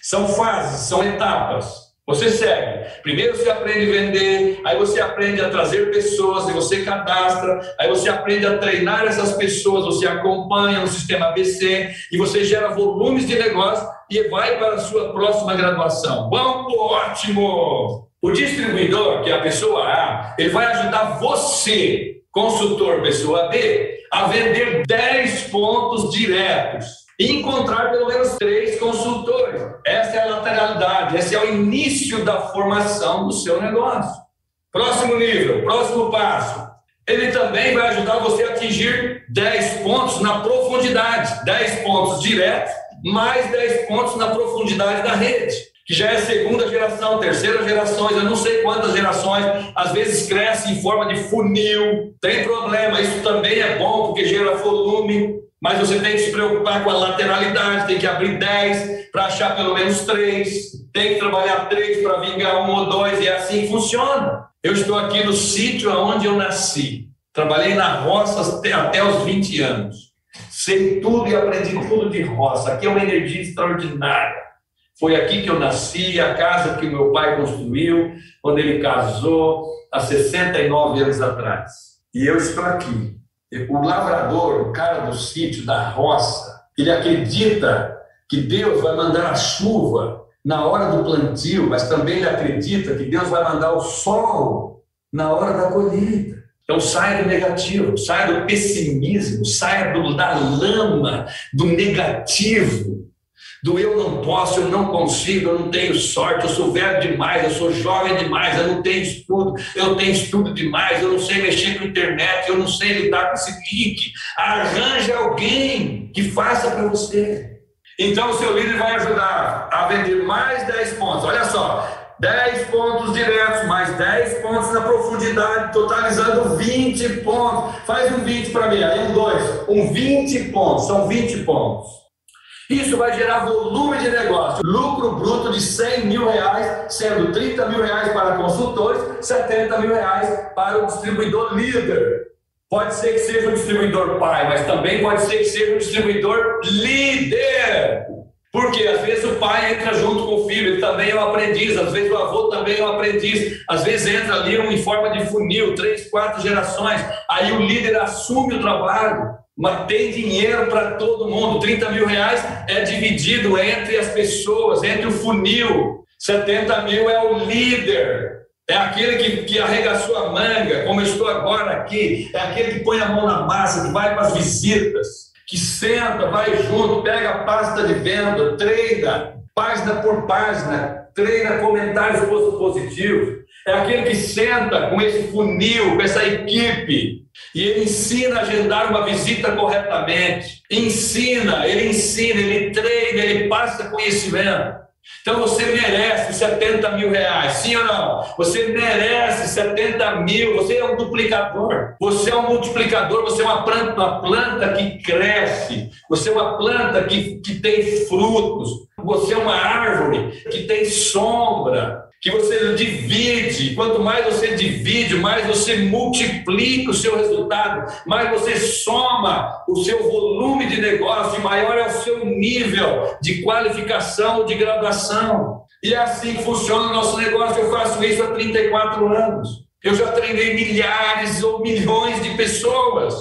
São fases, são etapas. Você segue. Primeiro você aprende a vender, aí você aprende a trazer pessoas, e você cadastra, aí você aprende a treinar essas pessoas, você acompanha no sistema ABC e você gera volumes de negócio e vai para a sua próxima graduação. Bom, ótimo! O distribuidor, que é a pessoa A, ele vai ajudar você consultor pessoa B a vender 10 pontos diretos e encontrar pelo menos três consultores. Essa é a lateralidade, esse é o início da formação do seu negócio. Próximo nível, próximo passo. Ele também vai ajudar você a atingir 10 pontos na profundidade, 10 pontos diretos, mais 10 pontos na profundidade da rede que já é segunda geração, terceira geração, eu não sei quantas gerações, às vezes cresce em forma de funil, tem problema, isso também é bom porque gera volume, mas você tem que se preocupar com a lateralidade, tem que abrir 10 para achar pelo menos 3, tem que trabalhar 3 para vingar um ou dois, e é assim funciona. Eu estou aqui no sítio onde eu nasci, trabalhei na roça até, até os 20 anos, sei tudo e aprendi tudo de roça, aqui é uma energia extraordinária. Foi aqui que eu nasci, a casa que meu pai construiu quando ele casou há 69 anos atrás. E eu estou aqui. O lavrador, o cara do sítio, da roça, ele acredita que Deus vai mandar a chuva na hora do plantio, mas também ele acredita que Deus vai mandar o sol na hora da colheita. Então saia do negativo, saia do pessimismo, saia do, da lama, do negativo do eu não posso, eu não consigo, eu não tenho sorte, eu sou velho demais, eu sou jovem demais, eu não tenho estudo, eu tenho estudo demais, eu não sei mexer com internet, eu não sei lidar com esse link. Arranje alguém que faça para você. Então o seu líder vai ajudar a vender mais 10 pontos. Olha só, 10 pontos diretos, mais 10 pontos na profundidade, totalizando 20 pontos. Faz um 20 para mim, aí um 2. Um 20 pontos, são 20 pontos. Isso vai gerar volume de negócio, lucro bruto de 100 mil reais, sendo 30 mil reais para consultores, 70 mil reais para o distribuidor líder. Pode ser que seja o distribuidor pai, mas também pode ser que seja o distribuidor líder. Porque às vezes o pai entra junto com o filho, ele também é um aprendiz, às vezes o avô também é um aprendiz, às vezes entra ali um em forma de funil, três, quatro gerações, aí o líder assume o trabalho mas tem dinheiro para todo mundo. 30 mil reais é dividido entre as pessoas, entre o funil. 70 mil é o líder. É aquele que, que arregaçou a manga, como eu estou agora aqui. É aquele que põe a mão na massa, que vai para as visitas, que senta, vai junto, pega a pasta de venda, treina, página por página, treina comentários positivos. É aquele que senta com esse funil, com essa equipe, e ele ensina a agendar uma visita corretamente. Ensina, ele ensina, ele treina, ele passa conhecimento. Então você merece 70 mil reais, sim ou não? Você merece 70 mil, você é um duplicador, você é um multiplicador, você é uma planta, uma planta que cresce, você é uma planta que, que tem frutos, você é uma árvore que tem sombra, que você divide. Quanto mais você divide, mais você multiplica o seu resultado, mais você soma o seu volume de negócio, maior é o seu nível de qualificação, de graduação. E é assim que funciona o nosso negócio. Eu faço isso há 34 anos. Eu já treinei milhares ou milhões de pessoas.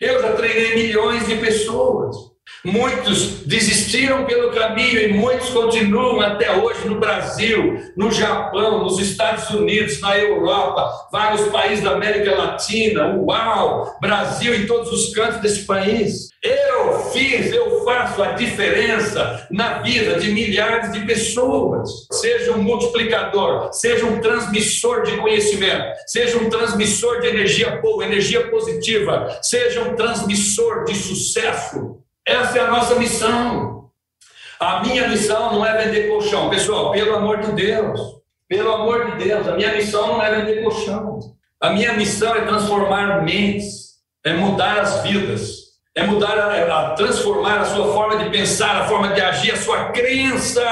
Eu já treinei milhões de pessoas. Muitos desistiram pelo caminho e muitos continuam até hoje no Brasil, no Japão, nos Estados Unidos, na Europa, vários países da América Latina, uau, Brasil em todos os cantos desse país. Eu fiz, eu faço a diferença na vida de milhares de pessoas. Seja um multiplicador, seja um transmissor de conhecimento, seja um transmissor de energia boa, energia positiva, seja um transmissor de sucesso essa é a nossa missão. A minha missão não é vender colchão. Pessoal, pelo amor de Deus, pelo amor de Deus, a minha missão não é vender colchão. A minha missão é transformar mentes, é mudar as vidas, é mudar, a, transformar a sua forma de pensar, a forma de agir, a sua crença,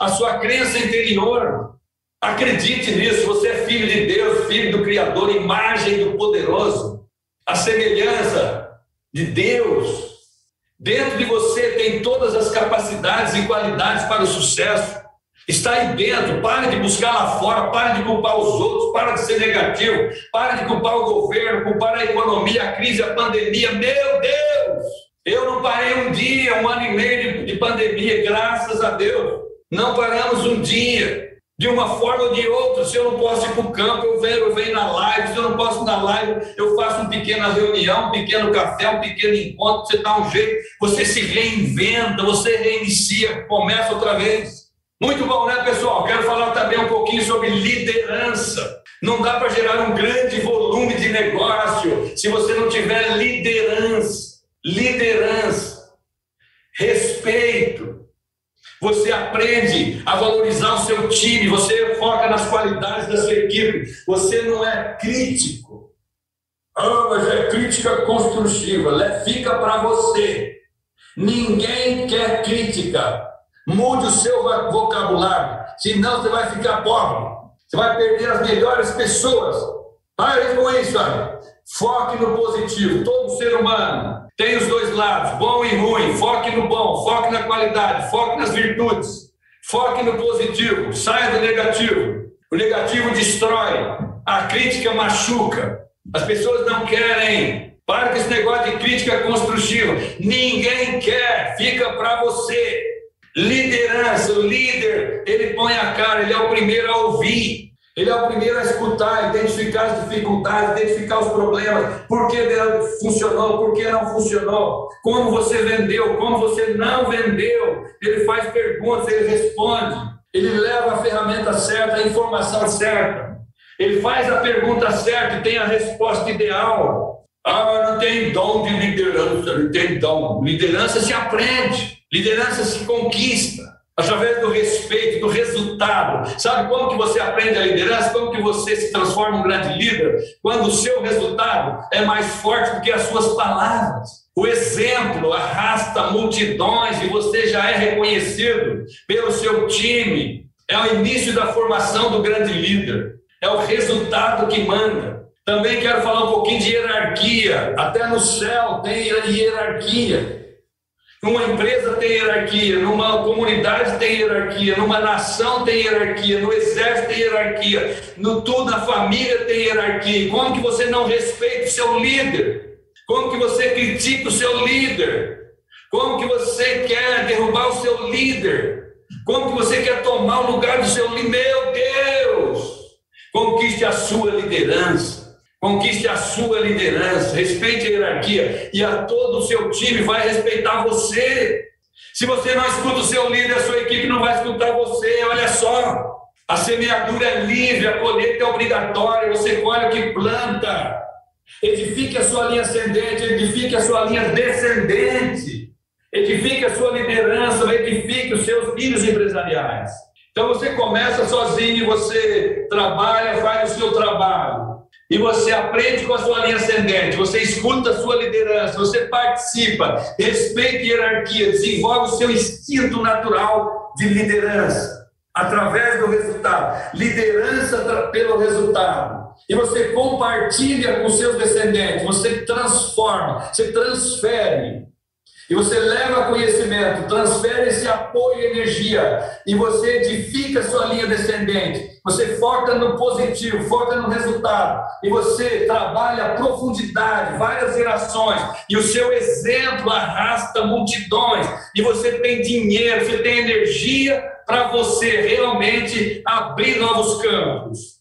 a sua crença interior. Acredite nisso, você é filho de Deus, filho do Criador, imagem do poderoso, a semelhança de Deus. Dentro de você tem todas as capacidades e qualidades para o sucesso. Está aí dentro. Pare de buscar lá fora, pare de culpar os outros, pare de ser negativo, pare de culpar o governo, culpar a economia, a crise, a pandemia. Meu Deus! Eu não parei um dia, um ano e meio de, de pandemia, graças a Deus. Não paramos um dia de uma forma ou de outra. Se eu não posso ir para o campo, eu venho, eu venho na live. Se eu não posso ir na live, eu faço uma pequena reunião, um pequeno café, um pequeno encontro. Você dá um jeito, você se reinventa, você reinicia, começa outra vez. Muito bom, né, pessoal? Quero falar também um pouquinho sobre liderança. Não dá para gerar um grande volume de negócio se você não tiver liderança. Liderança. Respeito você aprende a valorizar o seu time, você foca nas qualidades da sua equipe, você não é crítico. Ah, mas é crítica construtiva, fica para você. Ninguém quer crítica. Mude o seu vocabulário, senão você vai ficar pobre. Você vai perder as melhores pessoas. Pare com isso, sabe? Foque no positivo. Todo ser humano tem os dois lados, bom e ruim. Foque no bom, foque na qualidade, foque nas virtudes. Foque no positivo, saia do negativo. O negativo destrói, a crítica machuca. As pessoas não querem. Para com esse negócio de crítica construtiva. Ninguém quer, fica para você. Liderança, o líder, ele põe a cara, ele é o primeiro a ouvir. Ele é o primeiro a escutar, identificar as dificuldades, identificar os problemas, por que funcionou, por que não funcionou, como você vendeu, como você não vendeu. Ele faz perguntas, ele responde, ele leva a ferramenta certa, a informação certa. Ele faz a pergunta certa e tem a resposta ideal. Ah, não tem dom de liderança, não tem dom. Liderança se aprende, liderança se conquista através do respeito, do resultado. Sabe como que você aprende a liderança? Como que você se transforma em um grande líder? Quando o seu resultado é mais forte do que as suas palavras. O exemplo arrasta multidões e você já é reconhecido pelo seu time. É o início da formação do grande líder. É o resultado que manda. Também quero falar um pouquinho de hierarquia. Até no céu tem hierarquia. Numa empresa tem hierarquia, numa comunidade tem hierarquia, numa nação tem hierarquia, no exército tem hierarquia, no tudo na família tem hierarquia. Como que você não respeita o seu líder? Como que você critica o seu líder? Como que você quer derrubar o seu líder? Como que você quer tomar o lugar do seu líder? Meu Deus! Conquiste a sua liderança. Conquiste a sua liderança, respeite a hierarquia e a todo o seu time vai respeitar você. Se você não escuta o seu líder, a sua equipe não vai escutar você. Olha só, a semeadura é livre, a colheita é obrigatória, você colhe o que planta. Edifique a sua linha ascendente, edifique a sua linha descendente. Edifique a sua liderança, edifique os seus filhos empresariais. Então você começa sozinho, você trabalha, faz o seu trabalho. E você aprende com a sua linha ascendente, você escuta a sua liderança, você participa, respeita a hierarquia, desenvolve o seu instinto natural de liderança através do resultado, liderança pelo resultado. E você compartilha com seus descendentes, você transforma, você transfere e você leva conhecimento, transfere esse apoio e energia, e você edifica sua linha descendente. Você foca no positivo, foca no resultado, e você trabalha a profundidade, várias gerações, e o seu exemplo arrasta multidões, e você tem dinheiro, você tem energia para você realmente abrir novos campos.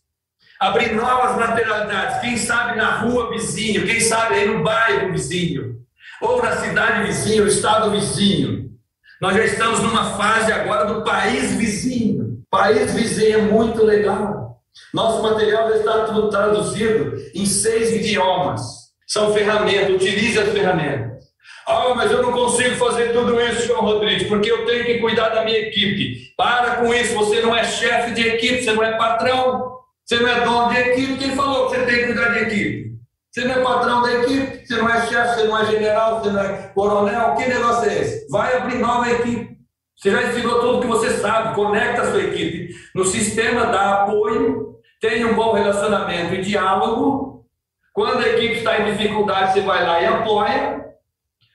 Abrir novas materialidades. Quem sabe na rua vizinho, quem sabe aí no bairro vizinho ou na cidade vizinha, o estado vizinho. Nós já estamos numa fase agora do país vizinho. País vizinho é muito legal. Nosso material já está tudo traduzido em seis idiomas. São ferramentas, utilize as ferramentas. Ah, mas eu não consigo fazer tudo isso, João Rodrigues, porque eu tenho que cuidar da minha equipe. Para com isso, você não é chefe de equipe, você não é patrão, você não é dono de equipe. Quem falou que você tem que cuidar de equipe? Você não é patrão da equipe, você não é chefe, você não é general, você não é coronel, que negócio é esse? Vai abrir nova equipe. Você já ensinou tudo que você sabe, conecta a sua equipe no sistema, dá apoio, tenha um bom relacionamento e diálogo. Quando a equipe está em dificuldade, você vai lá e apoia,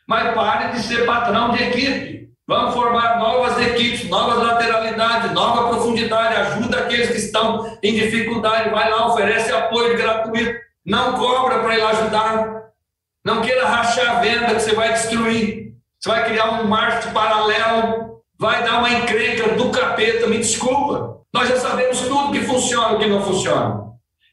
mas pare de ser patrão de equipe. Vamos formar novas equipes, novas lateralidades, nova profundidade, ajuda aqueles que estão em dificuldade, vai lá, oferece apoio gratuito. Não cobra para ir lá ajudar. Não queira rachar a venda que você vai destruir. Você vai criar um marketing paralelo, vai dar uma encrenca do capeta, me desculpa. Nós já sabemos tudo que funciona e o que não funciona.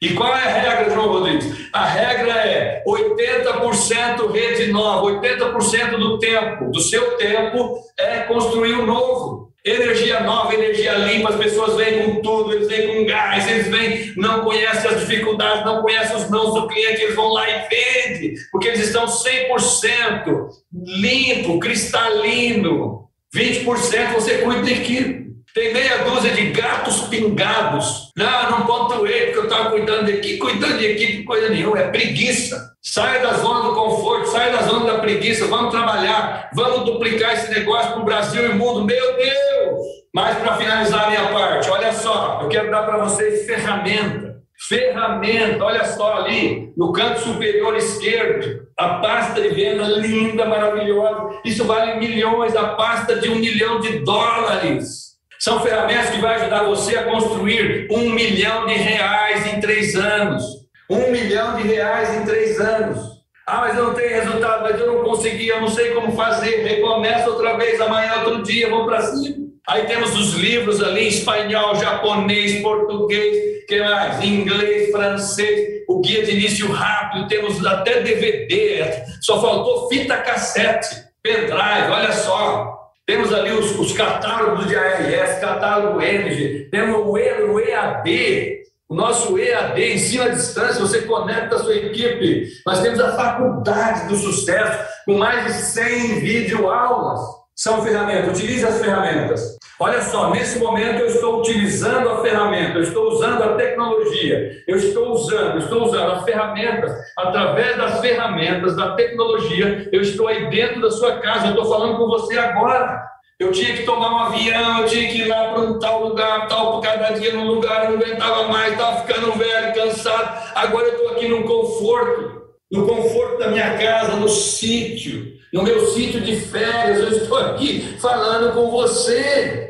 E qual é a regra, João Rodrigues? A regra é 80% rede nova, 80% do tempo, do seu tempo, é construir um novo. Energia nova, energia limpa, as pessoas vêm com tudo, eles vêm com gás, eles vêm, não conhecem as dificuldades, não conhecem os nãos do cliente, eles vão lá e vendem, porque eles estão 100% limpo, cristalino. 20% você cuida da equipe. Tem meia dúzia de gatos pingados. Não, não pontuei porque eu estava cuidando de equipe. Cuidando de equipe, coisa nenhuma, é preguiça. Sai da zona do conforto, sai da zona da preguiça. Vamos trabalhar, vamos duplicar esse negócio para o Brasil e mundo. Meu Deus! Mas para finalizar a minha parte, olha só, eu quero dar para vocês ferramenta. Ferramenta, olha só ali, no canto superior esquerdo, a pasta de venda linda, maravilhosa. Isso vale milhões, a pasta de um milhão de dólares. São ferramentas que vão ajudar você a construir um milhão de reais em três anos. Um milhão de reais em três anos. Ah, mas eu não tenho resultado, mas eu não consegui, eu não sei como fazer. Recomeça outra vez, amanhã, outro dia, vamos para cima. Aí temos os livros ali, espanhol, japonês, português, que mais? Inglês, francês, o guia de início rápido, temos até DVD, só faltou fita cassete, pendrive, olha só. Temos ali os, os catálogos de ARS, catálogo Energy, temos o, e, o EAD, o nosso EAD, ensino à distância, você conecta a sua equipe. Nós temos a faculdade do sucesso, com mais de 100 videoaulas. São ferramentas, utilize as ferramentas. Olha só, nesse momento eu estou utilizando a ferramenta, eu estou usando a tecnologia, eu estou usando, eu estou usando as ferramentas, através das ferramentas, da tecnologia, eu estou aí dentro da sua casa, eu estou falando com você agora. Eu tinha que tomar um avião, eu tinha que ir lá para um tal lugar, tal, por cada dia num lugar, eu não aguentava mais, estava ficando velho, cansado. Agora eu estou aqui no conforto, no conforto da minha casa, no sítio, no meu sítio de férias, eu estou aqui falando com você.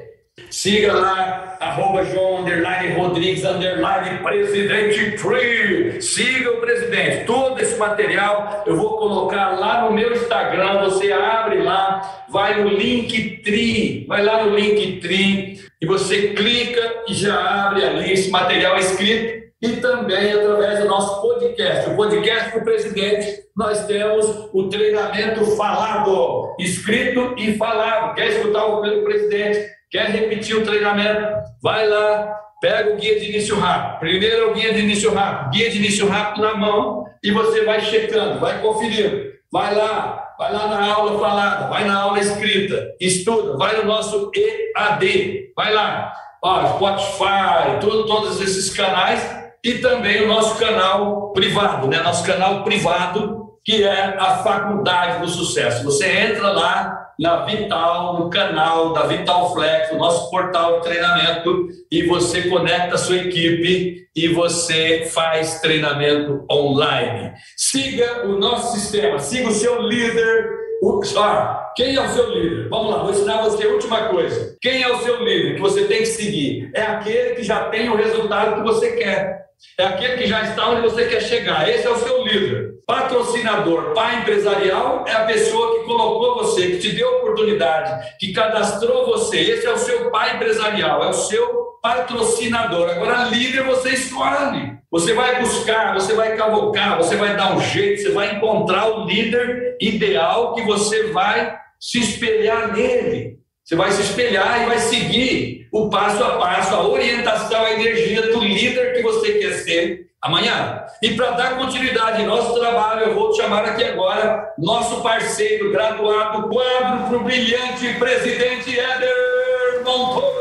Siga lá, arroba João underline Rodrigues underline presidente Tree. Siga o presidente. Todo esse material eu vou colocar lá no meu Instagram. Você abre lá, vai no link Tree, vai lá no link Tree e você clica e já abre ali esse material escrito e também através do nosso podcast. O podcast do presidente, nós temos o treinamento falado, escrito e falado. Quer escutar o presidente? Quer repetir o treinamento? Vai lá, pega o guia de início rápido. Primeiro é o guia de início rápido, guia de início rápido na mão e você vai checando, vai conferindo. Vai lá, vai lá na aula falada, vai na aula escrita, estuda, vai no nosso EAD, vai lá. Ó, Spotify, tudo, todos esses canais e também o nosso canal privado, né? Nosso canal privado, que é a Faculdade do Sucesso. Você entra lá na Vital, no canal da Vital Flex, o nosso portal de treinamento, e você conecta a sua equipe e você faz treinamento online. Siga o nosso sistema, siga o seu líder. O, ah, quem é o seu líder? Vamos lá, vou ensinar você a última coisa. Quem é o seu líder que você tem que seguir? É aquele que já tem o resultado que você quer. É aquele que já está onde você quer chegar. Esse é o seu líder. Patrocinador, pai empresarial, é a pessoa que colocou você, que te deu oportunidade, que cadastrou você. Esse é o seu pai empresarial, é o seu patrocinador. Agora, líder você escolhe. Você vai buscar, você vai cavocar, você vai dar um jeito, você vai encontrar o líder ideal que você vai se espelhar nele. Você vai se espelhar e vai seguir o passo a passo, a orientação, a energia do líder que você quer ser amanhã. E para dar continuidade ao nosso trabalho, eu vou chamar aqui agora nosso parceiro, graduado, quadro para o brilhante presidente Éder Montoro.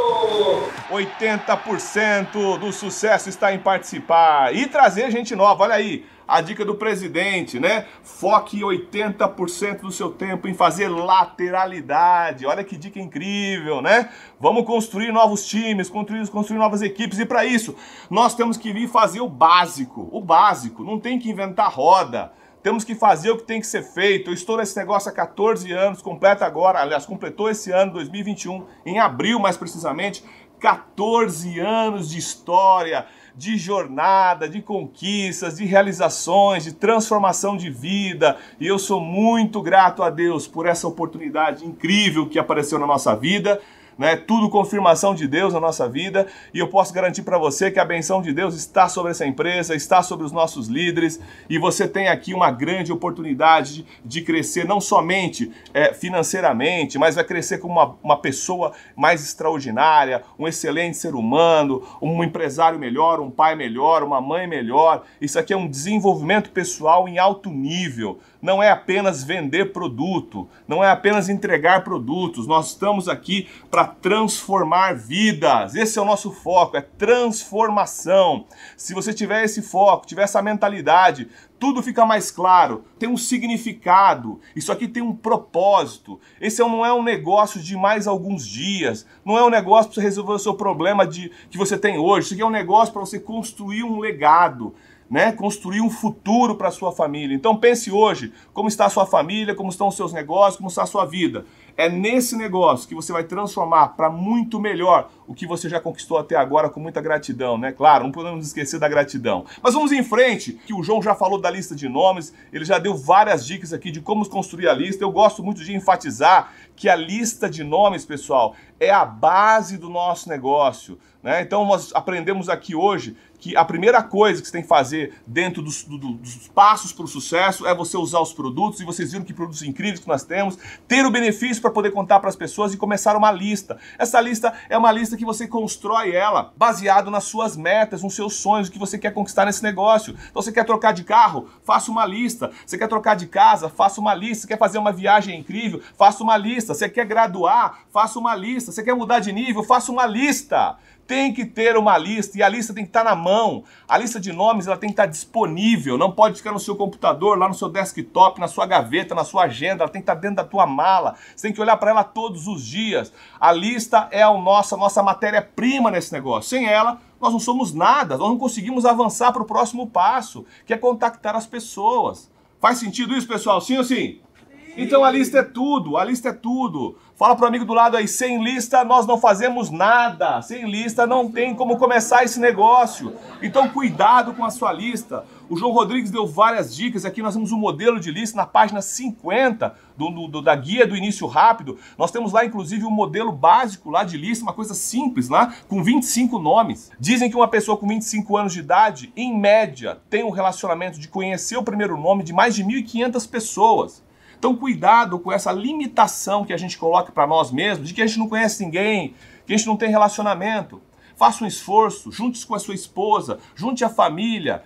80% do sucesso está em participar e trazer gente nova. Olha aí, a dica do presidente, né? Foque 80% do seu tempo em fazer lateralidade. Olha que dica incrível, né? Vamos construir novos times, construir, construir novas equipes e para isso nós temos que vir fazer o básico, o básico. Não tem que inventar roda. Temos que fazer o que tem que ser feito. Eu estou nesse negócio há 14 anos, completa agora, aliás, completou esse ano, 2021, em abril mais precisamente, 14 anos de história de jornada, de conquistas, de realizações, de transformação de vida. E eu sou muito grato a Deus por essa oportunidade incrível que apareceu na nossa vida né? Tudo confirmação de Deus na nossa vida e eu posso garantir para você que a benção de Deus está sobre essa empresa, está sobre os nossos líderes e você tem aqui uma grande oportunidade de crescer não somente é, financeiramente, mas vai crescer como uma, uma pessoa mais extraordinária, um excelente ser humano, um empresário melhor, um pai melhor, uma mãe melhor. Isso aqui é um desenvolvimento pessoal em alto nível não é apenas vender produto, não é apenas entregar produtos. Nós estamos aqui para transformar vidas. Esse é o nosso foco, é transformação. Se você tiver esse foco, tiver essa mentalidade, tudo fica mais claro, tem um significado, isso aqui tem um propósito. Esse não é um negócio de mais alguns dias, não é um negócio para você resolver o seu problema de, que você tem hoje, isso aqui é um negócio para você construir um legado né, construir um futuro para sua família. Então pense hoje como está a sua família, como estão os seus negócios, como está a sua vida. É nesse negócio que você vai transformar para muito melhor o que você já conquistou até agora com muita gratidão, né? Claro, não podemos esquecer da gratidão. Mas vamos em frente, que o João já falou da lista de nomes, ele já deu várias dicas aqui de como construir a lista. Eu gosto muito de enfatizar que a lista de nomes, pessoal, é a base do nosso negócio. Né? Então nós aprendemos aqui hoje que a primeira coisa que você tem que fazer dentro dos, do, dos passos para o sucesso é você usar os produtos, e vocês viram que produtos incríveis que nós temos, ter o benefício para poder contar para as pessoas e começar uma lista. Essa lista é uma lista que você constrói ela baseado nas suas metas, nos seus sonhos, o que você quer conquistar nesse negócio. Então você quer trocar de carro? Faça uma lista. Você quer trocar de casa? Faça uma lista. Você quer fazer uma viagem incrível? Faça uma lista. Você quer graduar? Faça uma lista. Você quer mudar de nível? Faça uma lista tem que ter uma lista e a lista tem que estar na mão. A lista de nomes ela tem que estar disponível, não pode ficar no seu computador, lá no seu desktop, na sua gaveta, na sua agenda, ela tem que estar dentro da tua mala. Você tem que olhar para ela todos os dias. A lista é a nossa, nossa matéria-prima nesse negócio. Sem ela, nós não somos nada, nós não conseguimos avançar para o próximo passo, que é contactar as pessoas. Faz sentido isso, pessoal? Sim ou sim? Então a lista é tudo, a lista é tudo. Fala pro amigo do lado aí, sem lista nós não fazemos nada. Sem lista não tem como começar esse negócio. Então cuidado com a sua lista. O João Rodrigues deu várias dicas. Aqui nós temos um modelo de lista na página 50 do, do, da guia do início rápido. Nós temos lá, inclusive, um modelo básico lá de lista, uma coisa simples lá, com 25 nomes. Dizem que uma pessoa com 25 anos de idade, em média, tem um relacionamento de conhecer o primeiro nome de mais de 1.500 pessoas. Então, cuidado com essa limitação que a gente coloca para nós mesmos, de que a gente não conhece ninguém, que a gente não tem relacionamento. Faça um esforço, junte-se com a sua esposa, junte a família,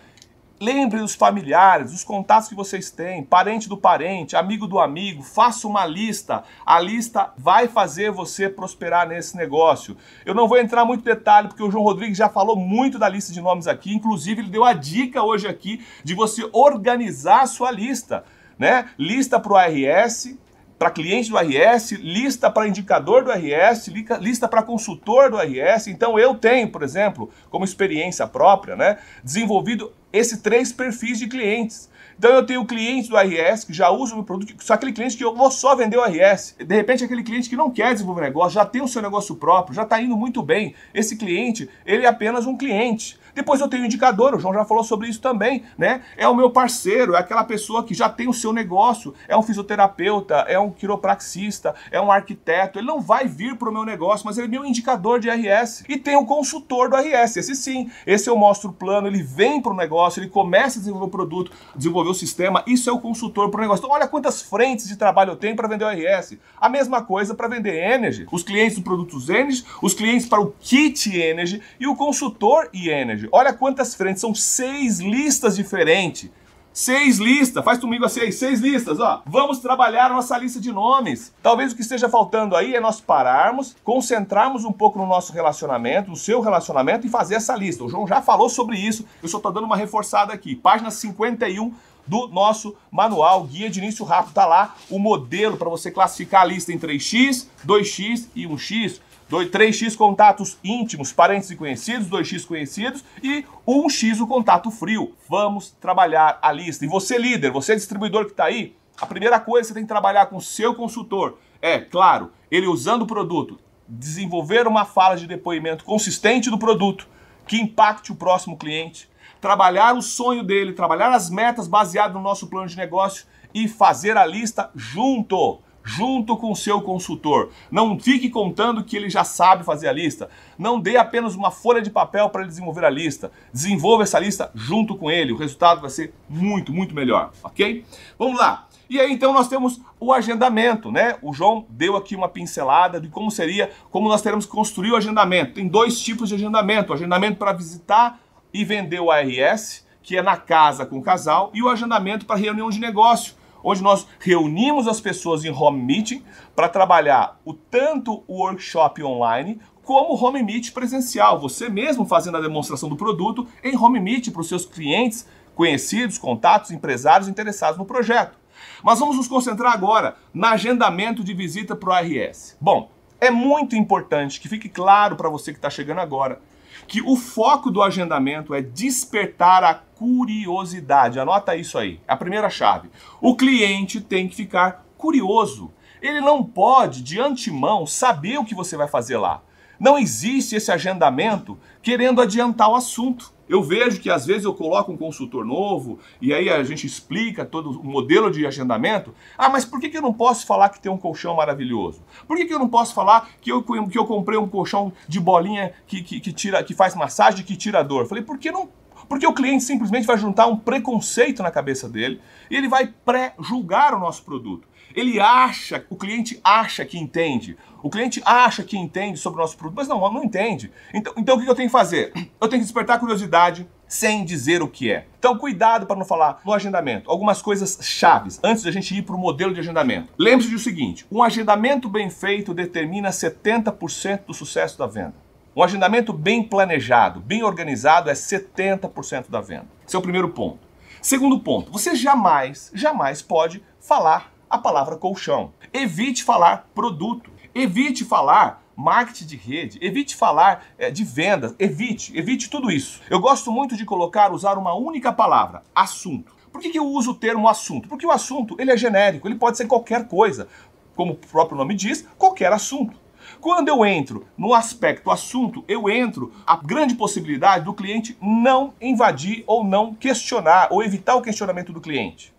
Lembre dos familiares, dos contatos que vocês têm, parente do parente, amigo do amigo, faça uma lista. A lista vai fazer você prosperar nesse negócio. Eu não vou entrar muito detalhe porque o João Rodrigues já falou muito da lista de nomes aqui, inclusive ele deu a dica hoje aqui de você organizar a sua lista, né? Lista para o ARS, para cliente do RS, lista para indicador do RS, lista para consultor do RS. Então eu tenho, por exemplo, como experiência própria, né, desenvolvido esses três perfis de clientes. Então eu tenho clientes do RS que já usam o meu produto, só aquele cliente que eu vou só vender o RS. De repente aquele cliente que não quer desenvolver negócio, já tem o seu negócio próprio, já está indo muito bem. Esse cliente, ele é apenas um cliente. Depois eu tenho o indicador, o João já falou sobre isso também, né? É o meu parceiro, é aquela pessoa que já tem o seu negócio, é um fisioterapeuta, é um quiropraxista, é um arquiteto. Ele não vai vir para o meu negócio, mas ele é meu indicador de RS. E tem o consultor do RS, esse sim. Esse eu mostro o plano, ele vem para o negócio, ele começa a desenvolver o produto, desenvolver o sistema. Isso é o consultor para o negócio. Então olha quantas frentes de trabalho eu tenho para vender o RS. A mesma coisa para vender Energy. Os clientes do produtos Energy, os clientes para o kit Energy e o consultor e Energy. Olha quantas frentes, são seis listas diferentes. Seis listas, faz comigo assim, seis listas, ó. Vamos trabalhar nossa lista de nomes. Talvez o que esteja faltando aí é nós pararmos, concentrarmos um pouco no nosso relacionamento, no seu relacionamento e fazer essa lista. O João já falou sobre isso, eu só estou dando uma reforçada aqui. Página 51 do nosso manual, guia de início rápido. Tá lá o modelo para você classificar a lista em 3x, 2x e 1x. 3x contatos íntimos, parentes e conhecidos, 2x conhecidos e 1x o contato frio. Vamos trabalhar a lista. E você líder, você distribuidor que está aí, a primeira coisa que você tem que trabalhar com o seu consultor é, claro, ele usando o produto, desenvolver uma fala de depoimento consistente do produto que impacte o próximo cliente, trabalhar o sonho dele, trabalhar as metas baseadas no nosso plano de negócio e fazer a lista junto junto com seu consultor. Não fique contando que ele já sabe fazer a lista. Não dê apenas uma folha de papel para ele desenvolver a lista. Desenvolva essa lista junto com ele. O resultado vai ser muito, muito melhor, ok? Vamos lá. E aí então nós temos o agendamento, né? O João deu aqui uma pincelada de como seria, como nós teremos que construir o agendamento. Tem dois tipos de agendamento: o agendamento para visitar e vender o ARS, que é na casa com o casal, e o agendamento para reunião de negócio onde nós reunimos as pessoas em home meeting para trabalhar o tanto o workshop online como home meet presencial, você mesmo fazendo a demonstração do produto em home meet para os seus clientes, conhecidos, contatos, empresários interessados no projeto. Mas vamos nos concentrar agora no agendamento de visita para o RS. Bom, é muito importante que fique claro para você que está chegando agora que o foco do agendamento é despertar a curiosidade. Anota isso aí. É a primeira chave. O cliente tem que ficar curioso. Ele não pode, de antemão, saber o que você vai fazer lá. Não existe esse agendamento querendo adiantar o assunto. Eu vejo que às vezes eu coloco um consultor novo e aí a gente explica todo o modelo de agendamento. Ah, mas por que, que eu não posso falar que tem um colchão maravilhoso? Por que, que eu não posso falar que eu, que eu comprei um colchão de bolinha que, que, que tira, que faz massagem que tira dor? Falei, por que não porque o cliente simplesmente vai juntar um preconceito na cabeça dele e ele vai pré-julgar o nosso produto. Ele acha, o cliente acha que entende. O cliente acha que entende sobre o nosso produto, mas não, não entende. Então, então o que eu tenho que fazer? Eu tenho que despertar curiosidade sem dizer o que é. Então, cuidado para não falar no agendamento. Algumas coisas chaves antes da gente ir para o modelo de agendamento. Lembre-se do seguinte: um agendamento bem feito determina 70% do sucesso da venda. Um agendamento bem planejado, bem organizado é 70% da venda. Esse é o primeiro ponto. Segundo ponto, você jamais, jamais pode falar a palavra colchão. Evite falar produto. Evite falar marketing de rede, evite falar é, de vendas, evite, evite tudo isso. Eu gosto muito de colocar, usar uma única palavra, assunto. Por que, que eu uso o termo assunto? Porque o assunto ele é genérico, ele pode ser qualquer coisa. Como o próprio nome diz, qualquer assunto. Quando eu entro no aspecto assunto, eu entro a grande possibilidade do cliente não invadir ou não questionar ou evitar o questionamento do cliente.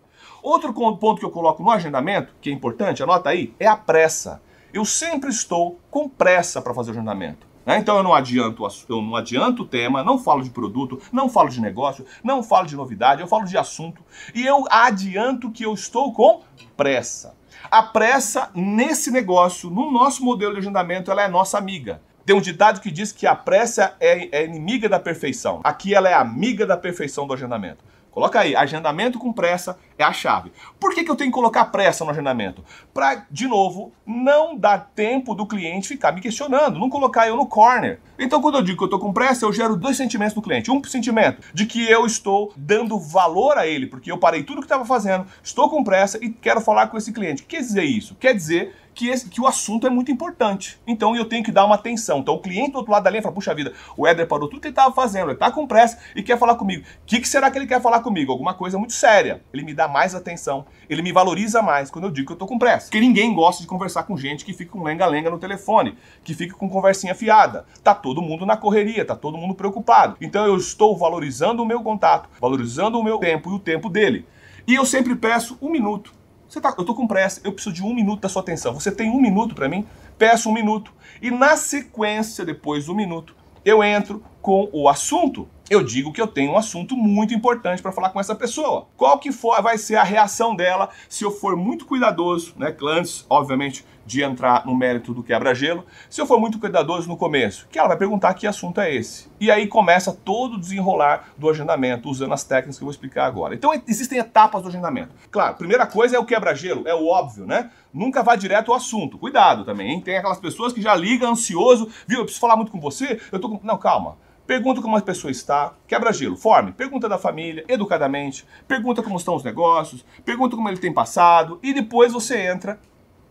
Outro ponto que eu coloco no agendamento, que é importante, anota aí, é a pressa. Eu sempre estou com pressa para fazer o agendamento. Né? Então eu não adianto, eu não adianto o tema, não falo de produto, não falo de negócio, não falo de novidade, eu falo de assunto e eu adianto que eu estou com pressa. A pressa nesse negócio, no nosso modelo de agendamento, ela é nossa amiga. Tem um ditado que diz que a pressa é, é inimiga da perfeição. Aqui ela é amiga da perfeição do agendamento. Coloca aí, agendamento com pressa é a chave. Por que, que eu tenho que colocar pressa no agendamento? Para, de novo, não dar tempo do cliente ficar me questionando, não colocar eu no corner. Então, quando eu digo que eu estou com pressa, eu gero dois sentimentos do cliente. Um sentimento de que eu estou dando valor a ele, porque eu parei tudo que estava fazendo, estou com pressa e quero falar com esse cliente. Quer dizer isso? Quer dizer que, esse, que o assunto é muito importante. Então eu tenho que dar uma atenção. Então o cliente do outro lado da linha fala, puxa vida, o Éder parou tudo que ele estava fazendo, ele está com pressa e quer falar comigo. O que, que, será que ele quer falar comigo? Alguma coisa muito séria. Ele me dá mais atenção, ele me valoriza mais quando eu digo que eu estou com pressa. Porque ninguém gosta de conversar com gente que fica com lenga-lenga no telefone, que fica com conversinha fiada. Tá todo mundo na correria, tá todo mundo preocupado. Então eu estou valorizando o meu contato, valorizando o meu tempo e o tempo dele. E eu sempre peço um minuto você tá, eu tô com pressa, eu preciso de um minuto da sua atenção. Você tem um minuto para mim? Peço um minuto. E na sequência, depois do minuto, eu entro com o assunto. Eu digo que eu tenho um assunto muito importante para falar com essa pessoa. Qual que for, vai ser a reação dela se eu for muito cuidadoso, né? Antes, obviamente, de entrar no mérito do quebra-gelo, se eu for muito cuidadoso no começo, que ela vai perguntar que assunto é esse. E aí começa todo o desenrolar do agendamento, usando as técnicas que eu vou explicar agora. Então existem etapas do agendamento. Claro, primeira coisa é o quebra-gelo, é o óbvio, né? Nunca vá direto ao assunto. Cuidado também, hein? Tem aquelas pessoas que já ligam ansioso, viu? Eu preciso falar muito com você, eu tô com... Não, calma. Pergunta como a pessoa está, quebra gelo, forme, pergunta da família, educadamente, pergunta como estão os negócios, pergunta como ele tem passado e depois você entra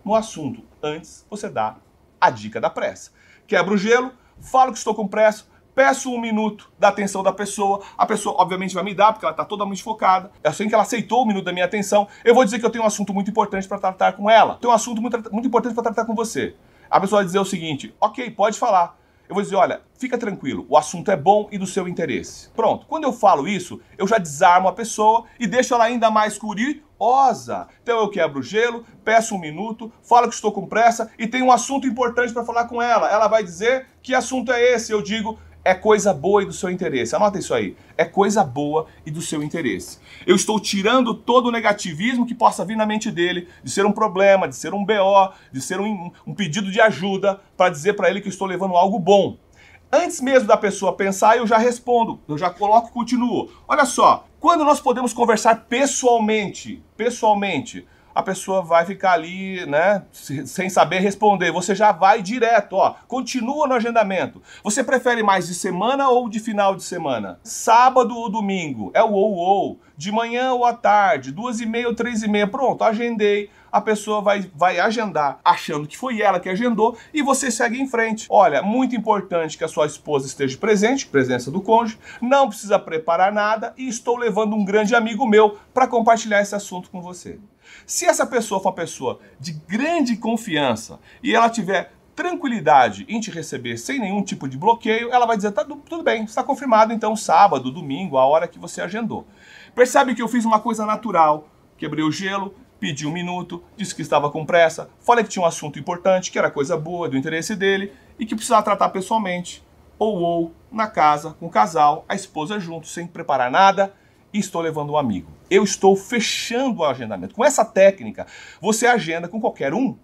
no assunto. Antes, você dá a dica da pressa. Quebra o gelo, falo que estou com pressa, peço um minuto da atenção da pessoa, a pessoa obviamente vai me dar, porque ela está totalmente focada. É assim que ela aceitou o minuto da minha atenção, eu vou dizer que eu tenho um assunto muito importante para tratar com ela. Tenho um assunto muito, muito importante para tratar com você. A pessoa vai dizer o seguinte: ok, pode falar. Eu vou dizer, olha, fica tranquilo, o assunto é bom e do seu interesse. Pronto. Quando eu falo isso, eu já desarmo a pessoa e deixo ela ainda mais curiosa. Então eu quebro o gelo, peço um minuto, falo que estou com pressa e tenho um assunto importante para falar com ela. Ela vai dizer que assunto é esse? Eu digo, é coisa boa e do seu interesse. Anota isso aí. É coisa boa e do seu interesse. Eu estou tirando todo o negativismo que possa vir na mente dele, de ser um problema, de ser um BO, de ser um, um pedido de ajuda, para dizer para ele que estou levando algo bom. Antes mesmo da pessoa pensar, eu já respondo, eu já coloco e continuo. Olha só, quando nós podemos conversar pessoalmente, pessoalmente, a pessoa vai ficar ali, né, sem saber responder. Você já vai direto, ó, continua no agendamento. Você prefere mais de semana ou de final de semana? Sábado ou domingo? É o ou ou. De manhã ou à tarde? Duas e meia ou três e meia? Pronto, agendei. A pessoa vai, vai agendar achando que foi ela que agendou e você segue em frente. Olha, muito importante que a sua esposa esteja presente, presença do cônjuge, não precisa preparar nada e estou levando um grande amigo meu para compartilhar esse assunto com você. Se essa pessoa for uma pessoa de grande confiança e ela tiver tranquilidade em te receber sem nenhum tipo de bloqueio, ela vai dizer: tá, tudo bem, está confirmado então sábado, domingo, a hora que você agendou. Percebe que eu fiz uma coisa natural, quebrei o gelo, pedi um minuto, disse que estava com pressa, falei que tinha um assunto importante, que era coisa boa, do interesse dele e que precisava tratar pessoalmente, ou ou na casa, com o casal, a esposa junto, sem preparar nada e estou levando um amigo. Eu estou fechando o agendamento. Com essa técnica, você agenda com qualquer um.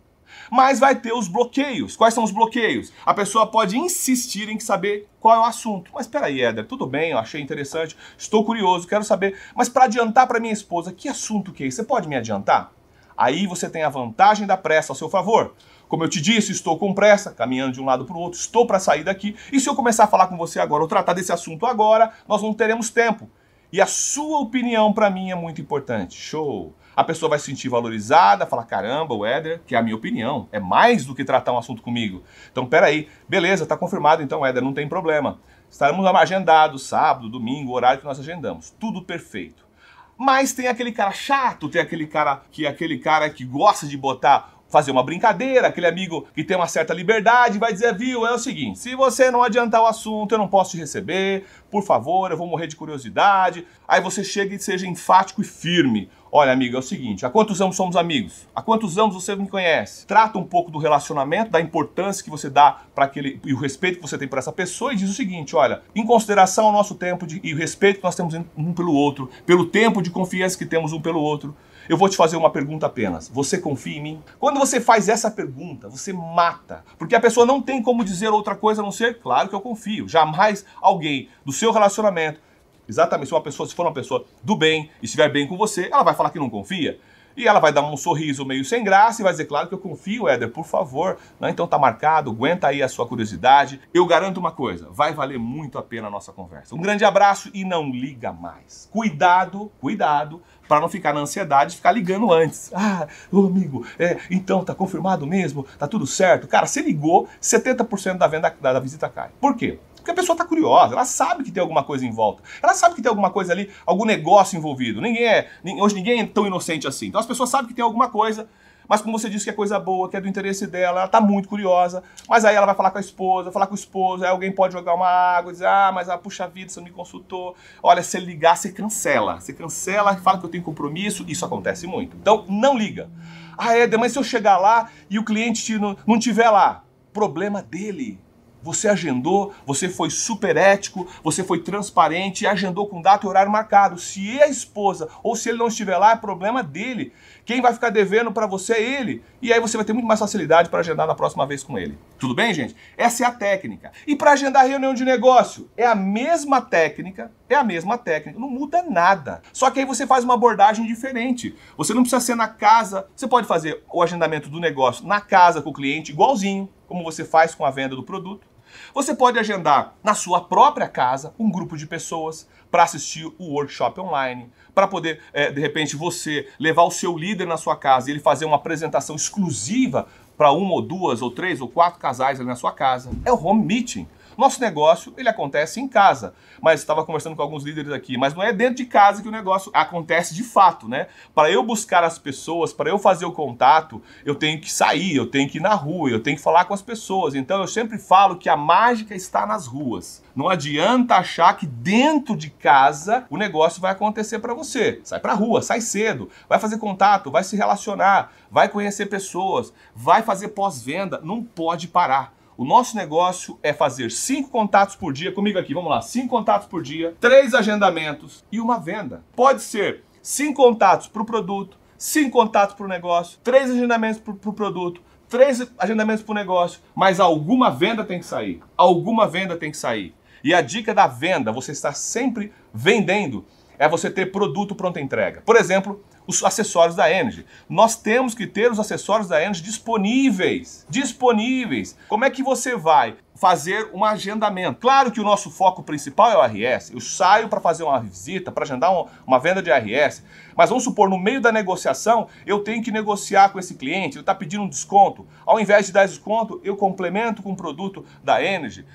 Mas vai ter os bloqueios. Quais são os bloqueios? A pessoa pode insistir em saber qual é o assunto. Mas espera aí, Éder, tudo bem, eu achei interessante, estou curioso, quero saber. Mas para adiantar para minha esposa, que assunto que é? Você pode me adiantar? Aí você tem a vantagem da pressa ao seu favor. Como eu te disse, estou com pressa, caminhando de um lado para o outro, estou para sair daqui. E se eu começar a falar com você agora, ou tratar desse assunto agora, nós não teremos tempo. E a sua opinião para mim é muito importante. Show! A pessoa vai se sentir valorizada, falar: caramba, o Éder, que é a minha opinião, é mais do que tratar um assunto comigo. Então, peraí, beleza, tá confirmado então, Éder, não tem problema. Estaremos agendados sábado, domingo, horário que nós agendamos. Tudo perfeito. Mas tem aquele cara chato, tem aquele cara que aquele cara que gosta de botar fazer uma brincadeira, aquele amigo que tem uma certa liberdade vai dizer, viu, é o seguinte, se você não adiantar o assunto, eu não posso te receber, por favor, eu vou morrer de curiosidade. Aí você chega e seja enfático e firme. Olha, amigo, é o seguinte: há quantos anos somos amigos? Há quantos anos você me conhece? Trata um pouco do relacionamento, da importância que você dá para aquele e o respeito que você tem por essa pessoa e diz o seguinte: olha, em consideração ao nosso tempo de, e o respeito que nós temos um pelo outro, pelo tempo de confiança que temos um pelo outro, eu vou te fazer uma pergunta apenas. Você confia em mim? Quando você faz essa pergunta, você mata. Porque a pessoa não tem como dizer outra coisa a não ser, claro que eu confio. Jamais alguém do seu relacionamento Exatamente. Se uma pessoa, se for uma pessoa do bem e estiver bem com você, ela vai falar que não confia. E ela vai dar um sorriso meio sem graça e vai dizer, claro que eu confio, Éder, por favor. Né? Então tá marcado, aguenta aí a sua curiosidade. Eu garanto uma coisa, vai valer muito a pena a nossa conversa. Um grande abraço e não liga mais. Cuidado, cuidado, para não ficar na ansiedade, ficar ligando antes. Ah, ô amigo, é, então tá confirmado mesmo, tá tudo certo. Cara, você ligou, 70% da venda da, da visita cai. Por quê? Porque a pessoa está curiosa, ela sabe que tem alguma coisa em volta. Ela sabe que tem alguma coisa ali, algum negócio envolvido. Ninguém é, hoje ninguém é tão inocente assim. Então as pessoas sabem que tem alguma coisa, mas como você disse que é coisa boa, que é do interesse dela, ela está muito curiosa. Mas aí ela vai falar com a esposa, falar com o esposo, aí alguém pode jogar uma água, dizer, ah, mas ah, puxa vida, você não me consultou. Olha, se ligar, você cancela. Você cancela, fala que eu tenho compromisso, isso acontece muito. Então, não liga. Ah, Éder, mas se eu chegar lá e o cliente não, não tiver lá, problema dele. Você agendou, você foi super ético, você foi transparente agendou com data e horário marcado. Se a esposa ou se ele não estiver lá, é problema dele. Quem vai ficar devendo para você é ele. E aí você vai ter muito mais facilidade para agendar na próxima vez com ele. Tudo bem, gente? Essa é a técnica. E para agendar reunião de negócio, é a mesma técnica, é a mesma técnica, não muda nada. Só que aí você faz uma abordagem diferente. Você não precisa ser na casa, você pode fazer o agendamento do negócio na casa com o cliente igualzinho, como você faz com a venda do produto. Você pode agendar na sua própria casa um grupo de pessoas para assistir o workshop online, para poder, é, de repente, você levar o seu líder na sua casa e ele fazer uma apresentação exclusiva para uma ou duas ou três ou quatro casais ali na sua casa. É o home meeting. Nosso negócio, ele acontece em casa. Mas estava conversando com alguns líderes aqui, mas não é dentro de casa que o negócio acontece de fato, né? Para eu buscar as pessoas, para eu fazer o contato, eu tenho que sair, eu tenho que ir na rua, eu tenho que falar com as pessoas. Então eu sempre falo que a mágica está nas ruas. Não adianta achar que dentro de casa o negócio vai acontecer para você. Sai para rua, sai cedo, vai fazer contato, vai se relacionar, vai conhecer pessoas, vai fazer pós-venda, não pode parar. O nosso negócio é fazer cinco contatos por dia, comigo aqui, vamos lá, cinco contatos por dia, três agendamentos e uma venda. Pode ser cinco contatos para o produto, cinco contatos para o negócio, três agendamentos para o pro produto, três agendamentos para o negócio, mas alguma venda tem que sair. Alguma venda tem que sair. E a dica da venda, você está sempre vendendo, é você ter produto pronta entrega. Por exemplo, os acessórios da Energy. Nós temos que ter os acessórios da Energy disponíveis. Disponíveis. Como é que você vai fazer um agendamento. Claro que o nosso foco principal é o RS. Eu saio para fazer uma visita, para agendar uma, uma, venda de RS. Mas vamos supor, no meio da negociação, eu tenho que negociar com esse cliente, ele está pedindo um desconto. Ao invés de dar desconto, eu complemento com um produto da Energy.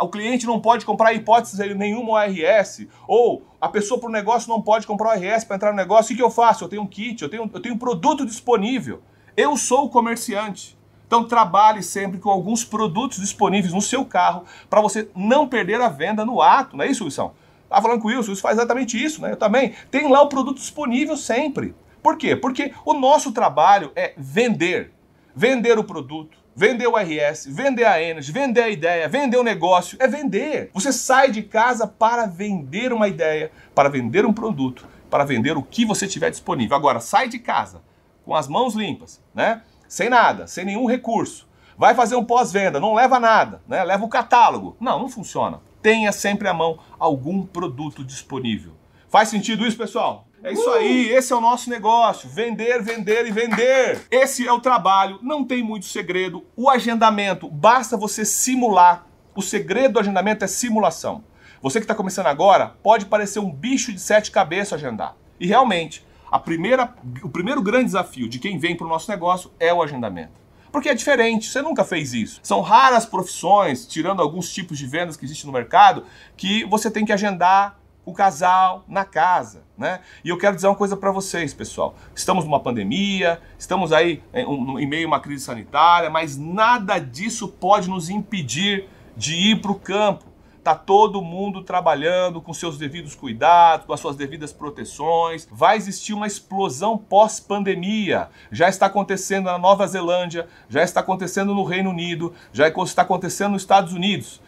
O cliente não pode comprar hipótese nenhuma RS. Ou a pessoa para o negócio não pode comprar o RS para entrar no negócio. O que eu faço? Eu tenho um kit, eu tenho, eu tenho um produto disponível. Eu sou o comerciante. Então trabalhe sempre com alguns produtos disponíveis no seu carro para você não perder a venda no ato, não é isso, Wilson? Tá falando com o Wilson, isso faz exatamente isso, né? Eu também. Tem lá o produto disponível sempre. Por quê? Porque o nosso trabalho é vender. Vender o produto, vender o RS, vender a Energy, vender a ideia, vender o negócio. É vender. Você sai de casa para vender uma ideia, para vender um produto, para vender o que você tiver disponível. Agora, sai de casa com as mãos limpas, né? Sem nada, sem nenhum recurso. Vai fazer um pós-venda, não leva nada, né? leva o catálogo. Não, não funciona. Tenha sempre à mão algum produto disponível. Faz sentido isso, pessoal? É isso aí, esse é o nosso negócio. Vender, vender e vender. Esse é o trabalho, não tem muito segredo. O agendamento, basta você simular. O segredo do agendamento é simulação. Você que está começando agora, pode parecer um bicho de sete cabeças agendar. E realmente, a primeira, o primeiro grande desafio de quem vem para o nosso negócio é o agendamento. Porque é diferente, você nunca fez isso. São raras profissões, tirando alguns tipos de vendas que existem no mercado, que você tem que agendar o casal na casa, né? E eu quero dizer uma coisa para vocês, pessoal. Estamos numa pandemia, estamos aí em, meio a uma crise sanitária, mas nada disso pode nos impedir de ir para o campo Tá todo mundo trabalhando com seus devidos cuidados, com as suas devidas proteções. Vai existir uma explosão pós-pandemia. Já está acontecendo na Nova Zelândia, já está acontecendo no Reino Unido, já está acontecendo nos Estados Unidos.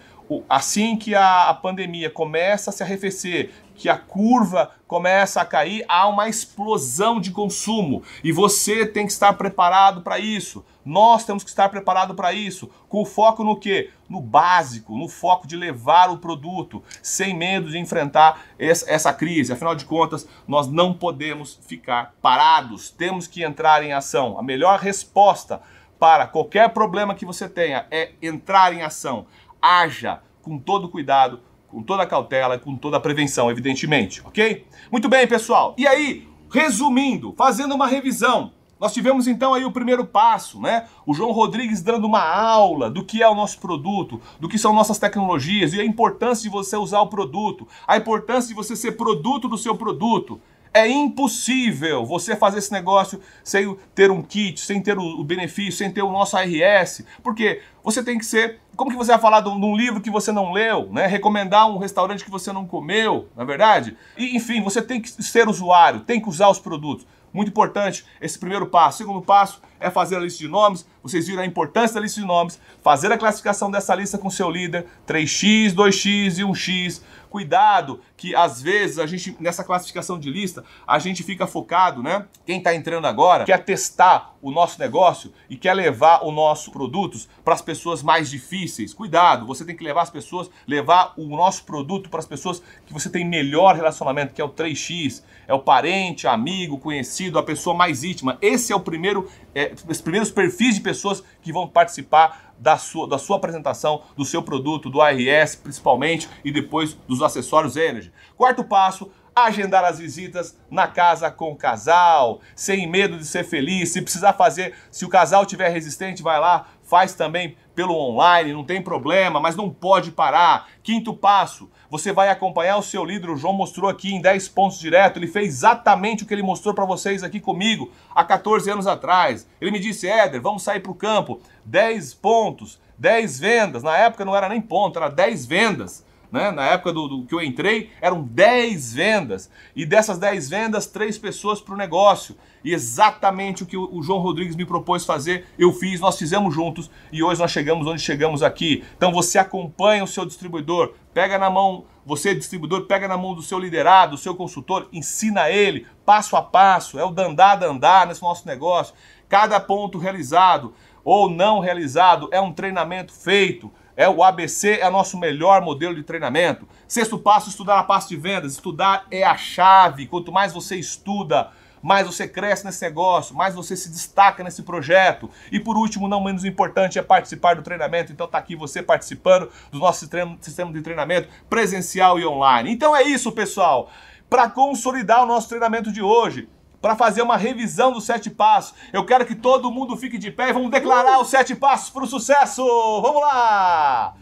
Assim que a, pandemia começa a se arrefecer, que a curva começa a cair, há uma explosão de consumo e você tem que estar preparado para isso. Nós temos que estar preparado para isso, com foco no quê? No básico, no foco de levar o produto, sem medo de enfrentar essa crise. Afinal de contas, nós não podemos ficar parados, temos que entrar em ação. A melhor resposta para qualquer problema que você tenha é entrar em ação. Haja com todo cuidado, com toda a cautela com toda a prevenção, evidentemente, ok? Muito bem, pessoal. E aí, resumindo, fazendo uma revisão, nós tivemos então aí o primeiro passo, né? O João Rodrigues dando uma aula do que é o nosso produto, do que são nossas tecnologias e a importância de você usar o produto, a importância de você ser produto do seu produto. É impossível você fazer esse negócio sem ter um kit, sem ter o benefício, sem ter o nosso ARS, porque você tem que ser. Como que você vai falar de um livro que você não leu, né? Recomendar um restaurante que você não comeu, na é verdade? E, enfim, você tem que ser usuário, tem que usar os produtos. Muito importante esse primeiro passo. Segundo passo é fazer a lista de nomes. Vocês viram a importância da lista de nomes. Fazer a classificação dessa lista com seu líder. 3x, 2x e 1x. Cuidado que às vezes a gente, nessa classificação de lista, a gente fica focado, né? Quem está entrando agora quer testar o nosso negócio e quer levar o nosso produtos para as pessoas mais difíceis. Cuidado, você tem que levar as pessoas, levar o nosso produto para as pessoas que você tem melhor relacionamento, que é o 3x, é o parente, amigo, conhecido, a pessoa mais íntima. Esse é o primeiro, é, os primeiros perfis de pessoas que vão participar da sua, da sua apresentação, do seu produto, do ARS principalmente, e depois dos acessórios Energy. Quarto passo, agendar as visitas na casa com o casal, sem medo de ser feliz. Se precisar fazer, se o casal tiver resistente, vai lá, faz também pelo online, não tem problema, mas não pode parar. Quinto passo, você vai acompanhar o seu líder, o João mostrou aqui em 10 pontos direto, ele fez exatamente o que ele mostrou para vocês aqui comigo há 14 anos atrás. Ele me disse, Éder, vamos sair para o campo, 10 pontos, 10 vendas, na época não era nem ponto, era 10 vendas. Né? Na época do, do, que eu entrei, eram 10 vendas. E dessas 10 vendas, 3 pessoas para o negócio. E exatamente o que o, o João Rodrigues me propôs fazer, eu fiz, nós fizemos juntos e hoje nós chegamos onde chegamos aqui. Então você acompanha o seu distribuidor, pega na mão, você distribuidor, pega na mão do seu liderado, do seu consultor, ensina ele passo a passo, é o dandar, dandar nesse nosso negócio. Cada ponto realizado ou não realizado é um treinamento feito. É o ABC é nosso melhor modelo de treinamento. Sexto passo, estudar a parte de vendas. Estudar é a chave. Quanto mais você estuda, mais você cresce nesse negócio, mais você se destaca nesse projeto. E por último, não menos importante, é participar do treinamento. Então tá aqui você participando do nosso sistema de treinamento presencial e online. Então é isso, pessoal. Para consolidar o nosso treinamento de hoje, para fazer uma revisão dos sete passos. Eu quero que todo mundo fique de pé e vamos declarar os sete passos para o sucesso. Vamos lá!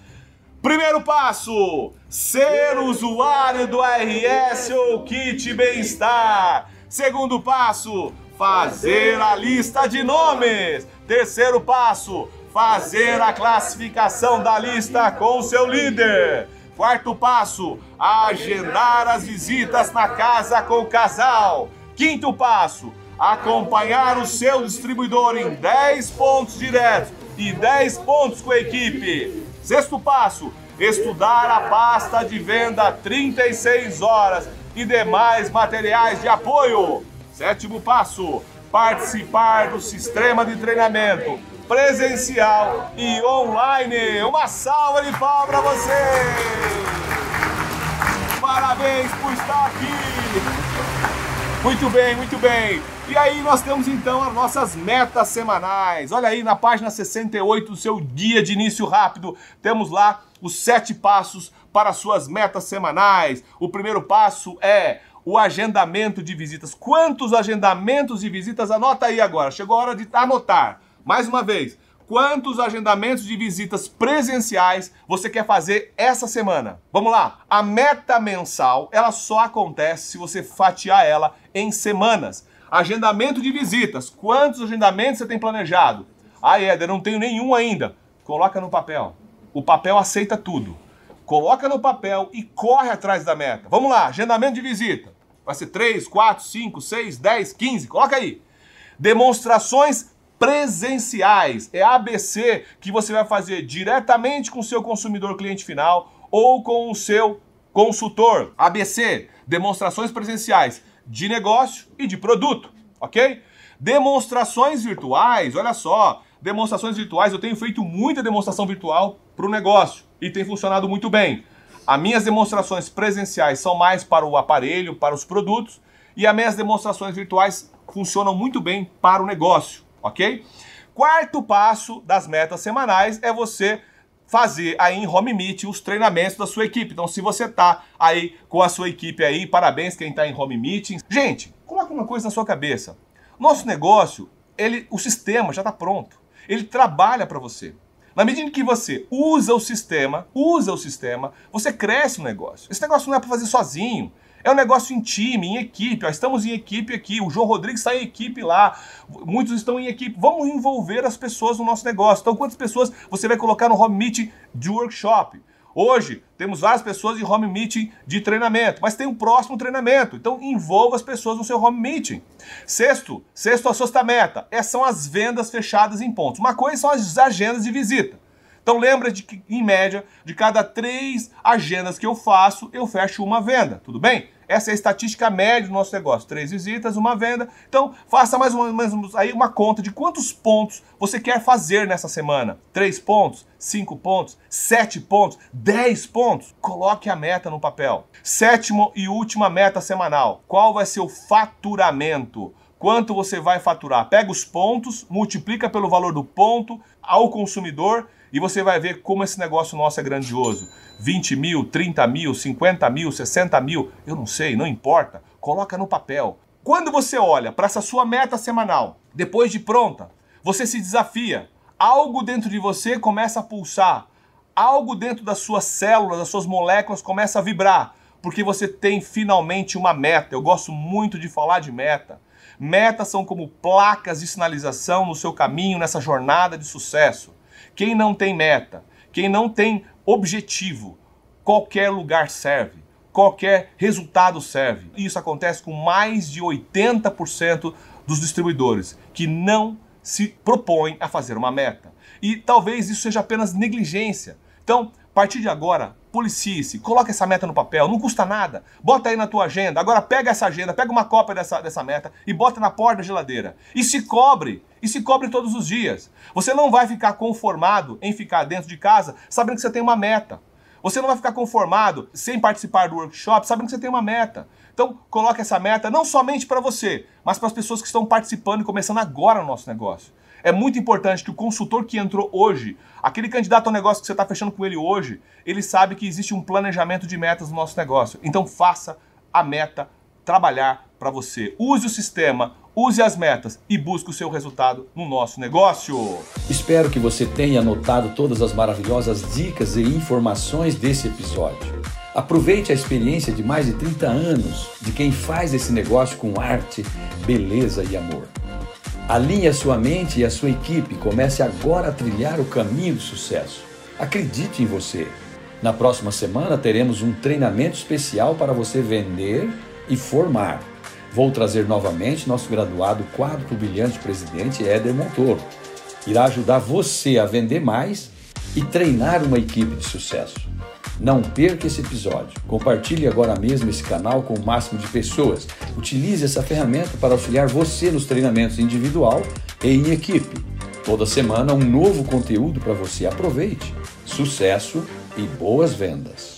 Primeiro passo: ser usuário do ARS ou kit bem-estar. Segundo passo: fazer a lista de nomes. Terceiro passo: fazer a classificação da lista com seu líder. Quarto passo: agendar as visitas na casa com o casal. Quinto passo: acompanhar o seu distribuidor em 10 pontos diretos e 10 pontos com a equipe. Sexto passo: estudar a pasta de venda 36 horas e demais materiais de apoio. Sétimo passo: participar do sistema de treinamento presencial e online. Uma salva de palmas para você! Parabéns por estar aqui! Muito bem, muito bem. E aí nós temos então as nossas metas semanais. Olha aí na página 68 do seu guia de início rápido, temos lá os sete passos para suas metas semanais. O primeiro passo é o agendamento de visitas. Quantos agendamentos de visitas? Anota aí agora. Chegou a hora de anotar. Mais uma vez, quantos agendamentos de visitas presenciais você quer fazer essa semana. Vamos lá. A meta mensal, ela só acontece se você fatiar ela em semanas. Agendamento de visitas. Quantos agendamentos você tem planejado? Ah, Éder, não tenho nenhum ainda. Coloca no papel. O papel aceita tudo. Coloca no papel e corre atrás da meta. Vamos lá, agendamento de visita. Vai ser 3, 4, 5, 6, 10, 15. Coloca aí. Demonstrações presenciais. É ABC que você vai fazer diretamente com o seu consumidor cliente final ou com o seu consultor. ABC, demonstrações presenciais de negócio e de produto, ok? Demonstrações virtuais, olha só, demonstrações virtuais, eu tenho feito muita demonstração virtual para o negócio e tem funcionado muito bem. As minhas demonstrações presenciais são mais para o aparelho, para os produtos, e as minhas demonstrações virtuais funcionam muito bem para o negócio, ok? Quarto passo das metas semanais é você fazer aí em home meeting os treinamentos da sua equipe. Então, se você tá aí com a sua equipe aí, parabéns quem tá em home meeting. Gente, coloque uma coisa na sua cabeça. Nosso negócio, ele, o sistema já está pronto. Ele trabalha para você. Na medida que você usa o sistema, usa o sistema, você cresce no negócio. Esse negócio não é para fazer sozinho. É um negócio em time, em equipe. Ó, estamos em equipe aqui. O João Rodrigues está em equipe lá. Muitos estão em equipe. Vamos envolver as pessoas no nosso negócio. Então, quantas pessoas você vai colocar no home meeting de workshop? Hoje, temos várias pessoas em home meeting de treinamento, mas tem um próximo treinamento. Então, envolva as pessoas no seu home meeting. Sexto, sexto, a meta. Essas são as vendas fechadas em pontos. Uma coisa são as agendas de visita. Então lembra de que, em média, de cada três agendas que eu faço, eu fecho uma venda, tudo bem? Essa é a estatística média do nosso negócio. Três visitas, uma venda. Então, faça mais ou menos aí uma conta de quantos pontos você quer fazer nessa semana. Três pontos, cinco pontos, sete pontos, dez pontos. Coloque a meta no papel. Sétimo e última meta semanal. Qual vai ser o faturamento? Quanto você vai faturar? Pega os pontos, multiplica pelo valor do ponto ao consumidor e você vai ver como esse negócio nosso é grandioso. 20 mil, 30 mil, 50 mil, 60 mil, eu não sei, não importa. Coloca no papel. Quando você olha para essa sua meta semanal, depois de pronta, você se desafia. Algo dentro de você começa a pulsar. Algo dentro das suas células, das suas moléculas começa a vibrar. Porque você tem finalmente uma meta. Eu gosto muito de falar de meta. Metas são como placas de sinalização no seu caminho, nessa jornada de sucesso. Quem não tem meta, quem não tem objetivo, qualquer lugar serve, qualquer resultado serve. Isso acontece com mais de 80% dos distribuidores que não se propõem a fazer uma meta. E talvez isso seja apenas negligência. Então, partir de agora, policie-se, coloque essa meta no papel, não custa nada. Bota aí na tua agenda. Agora pega essa agenda, pega uma cópia dessa, dessa meta e bota na porta da geladeira. E se cobre, e se cobre todos os dias. Você não vai ficar conformado em ficar dentro de casa sabendo que você tem uma meta. Você não vai ficar conformado sem participar do workshop sabendo que você tem uma meta. Então, coloque essa meta não somente para você, mas para as pessoas que estão participando e começando agora no nosso negócio. É muito importante que o consultor que entrou hoje, aquele candidato ao negócio que você está fechando com ele hoje, ele sabe que existe um planejamento de metas no nosso negócio. Então faça a meta trabalhar para você. Use o sistema, use as metas e busque o seu resultado no nosso negócio. Espero que você tenha anotado todas as maravilhosas dicas e informações desse episódio. Aproveite a experiência de mais de 30 anos de quem faz esse negócio com arte, beleza e amor. Alinhe a sua mente e a sua equipe. Comece agora a trilhar o caminho do sucesso. Acredite em você. Na próxima semana teremos um treinamento especial para você vender e formar. Vou trazer novamente nosso graduado quádruplo brilhante presidente Éder Montoro. Irá ajudar você a vender mais e treinar uma equipe de sucesso. Não perca esse episódio. Compartilhe agora mesmo esse canal com o máximo de pessoas. Utilize essa ferramenta para auxiliar você nos treinamentos individual e em equipe. Toda semana um novo conteúdo para você. Aproveite. Sucesso e boas vendas.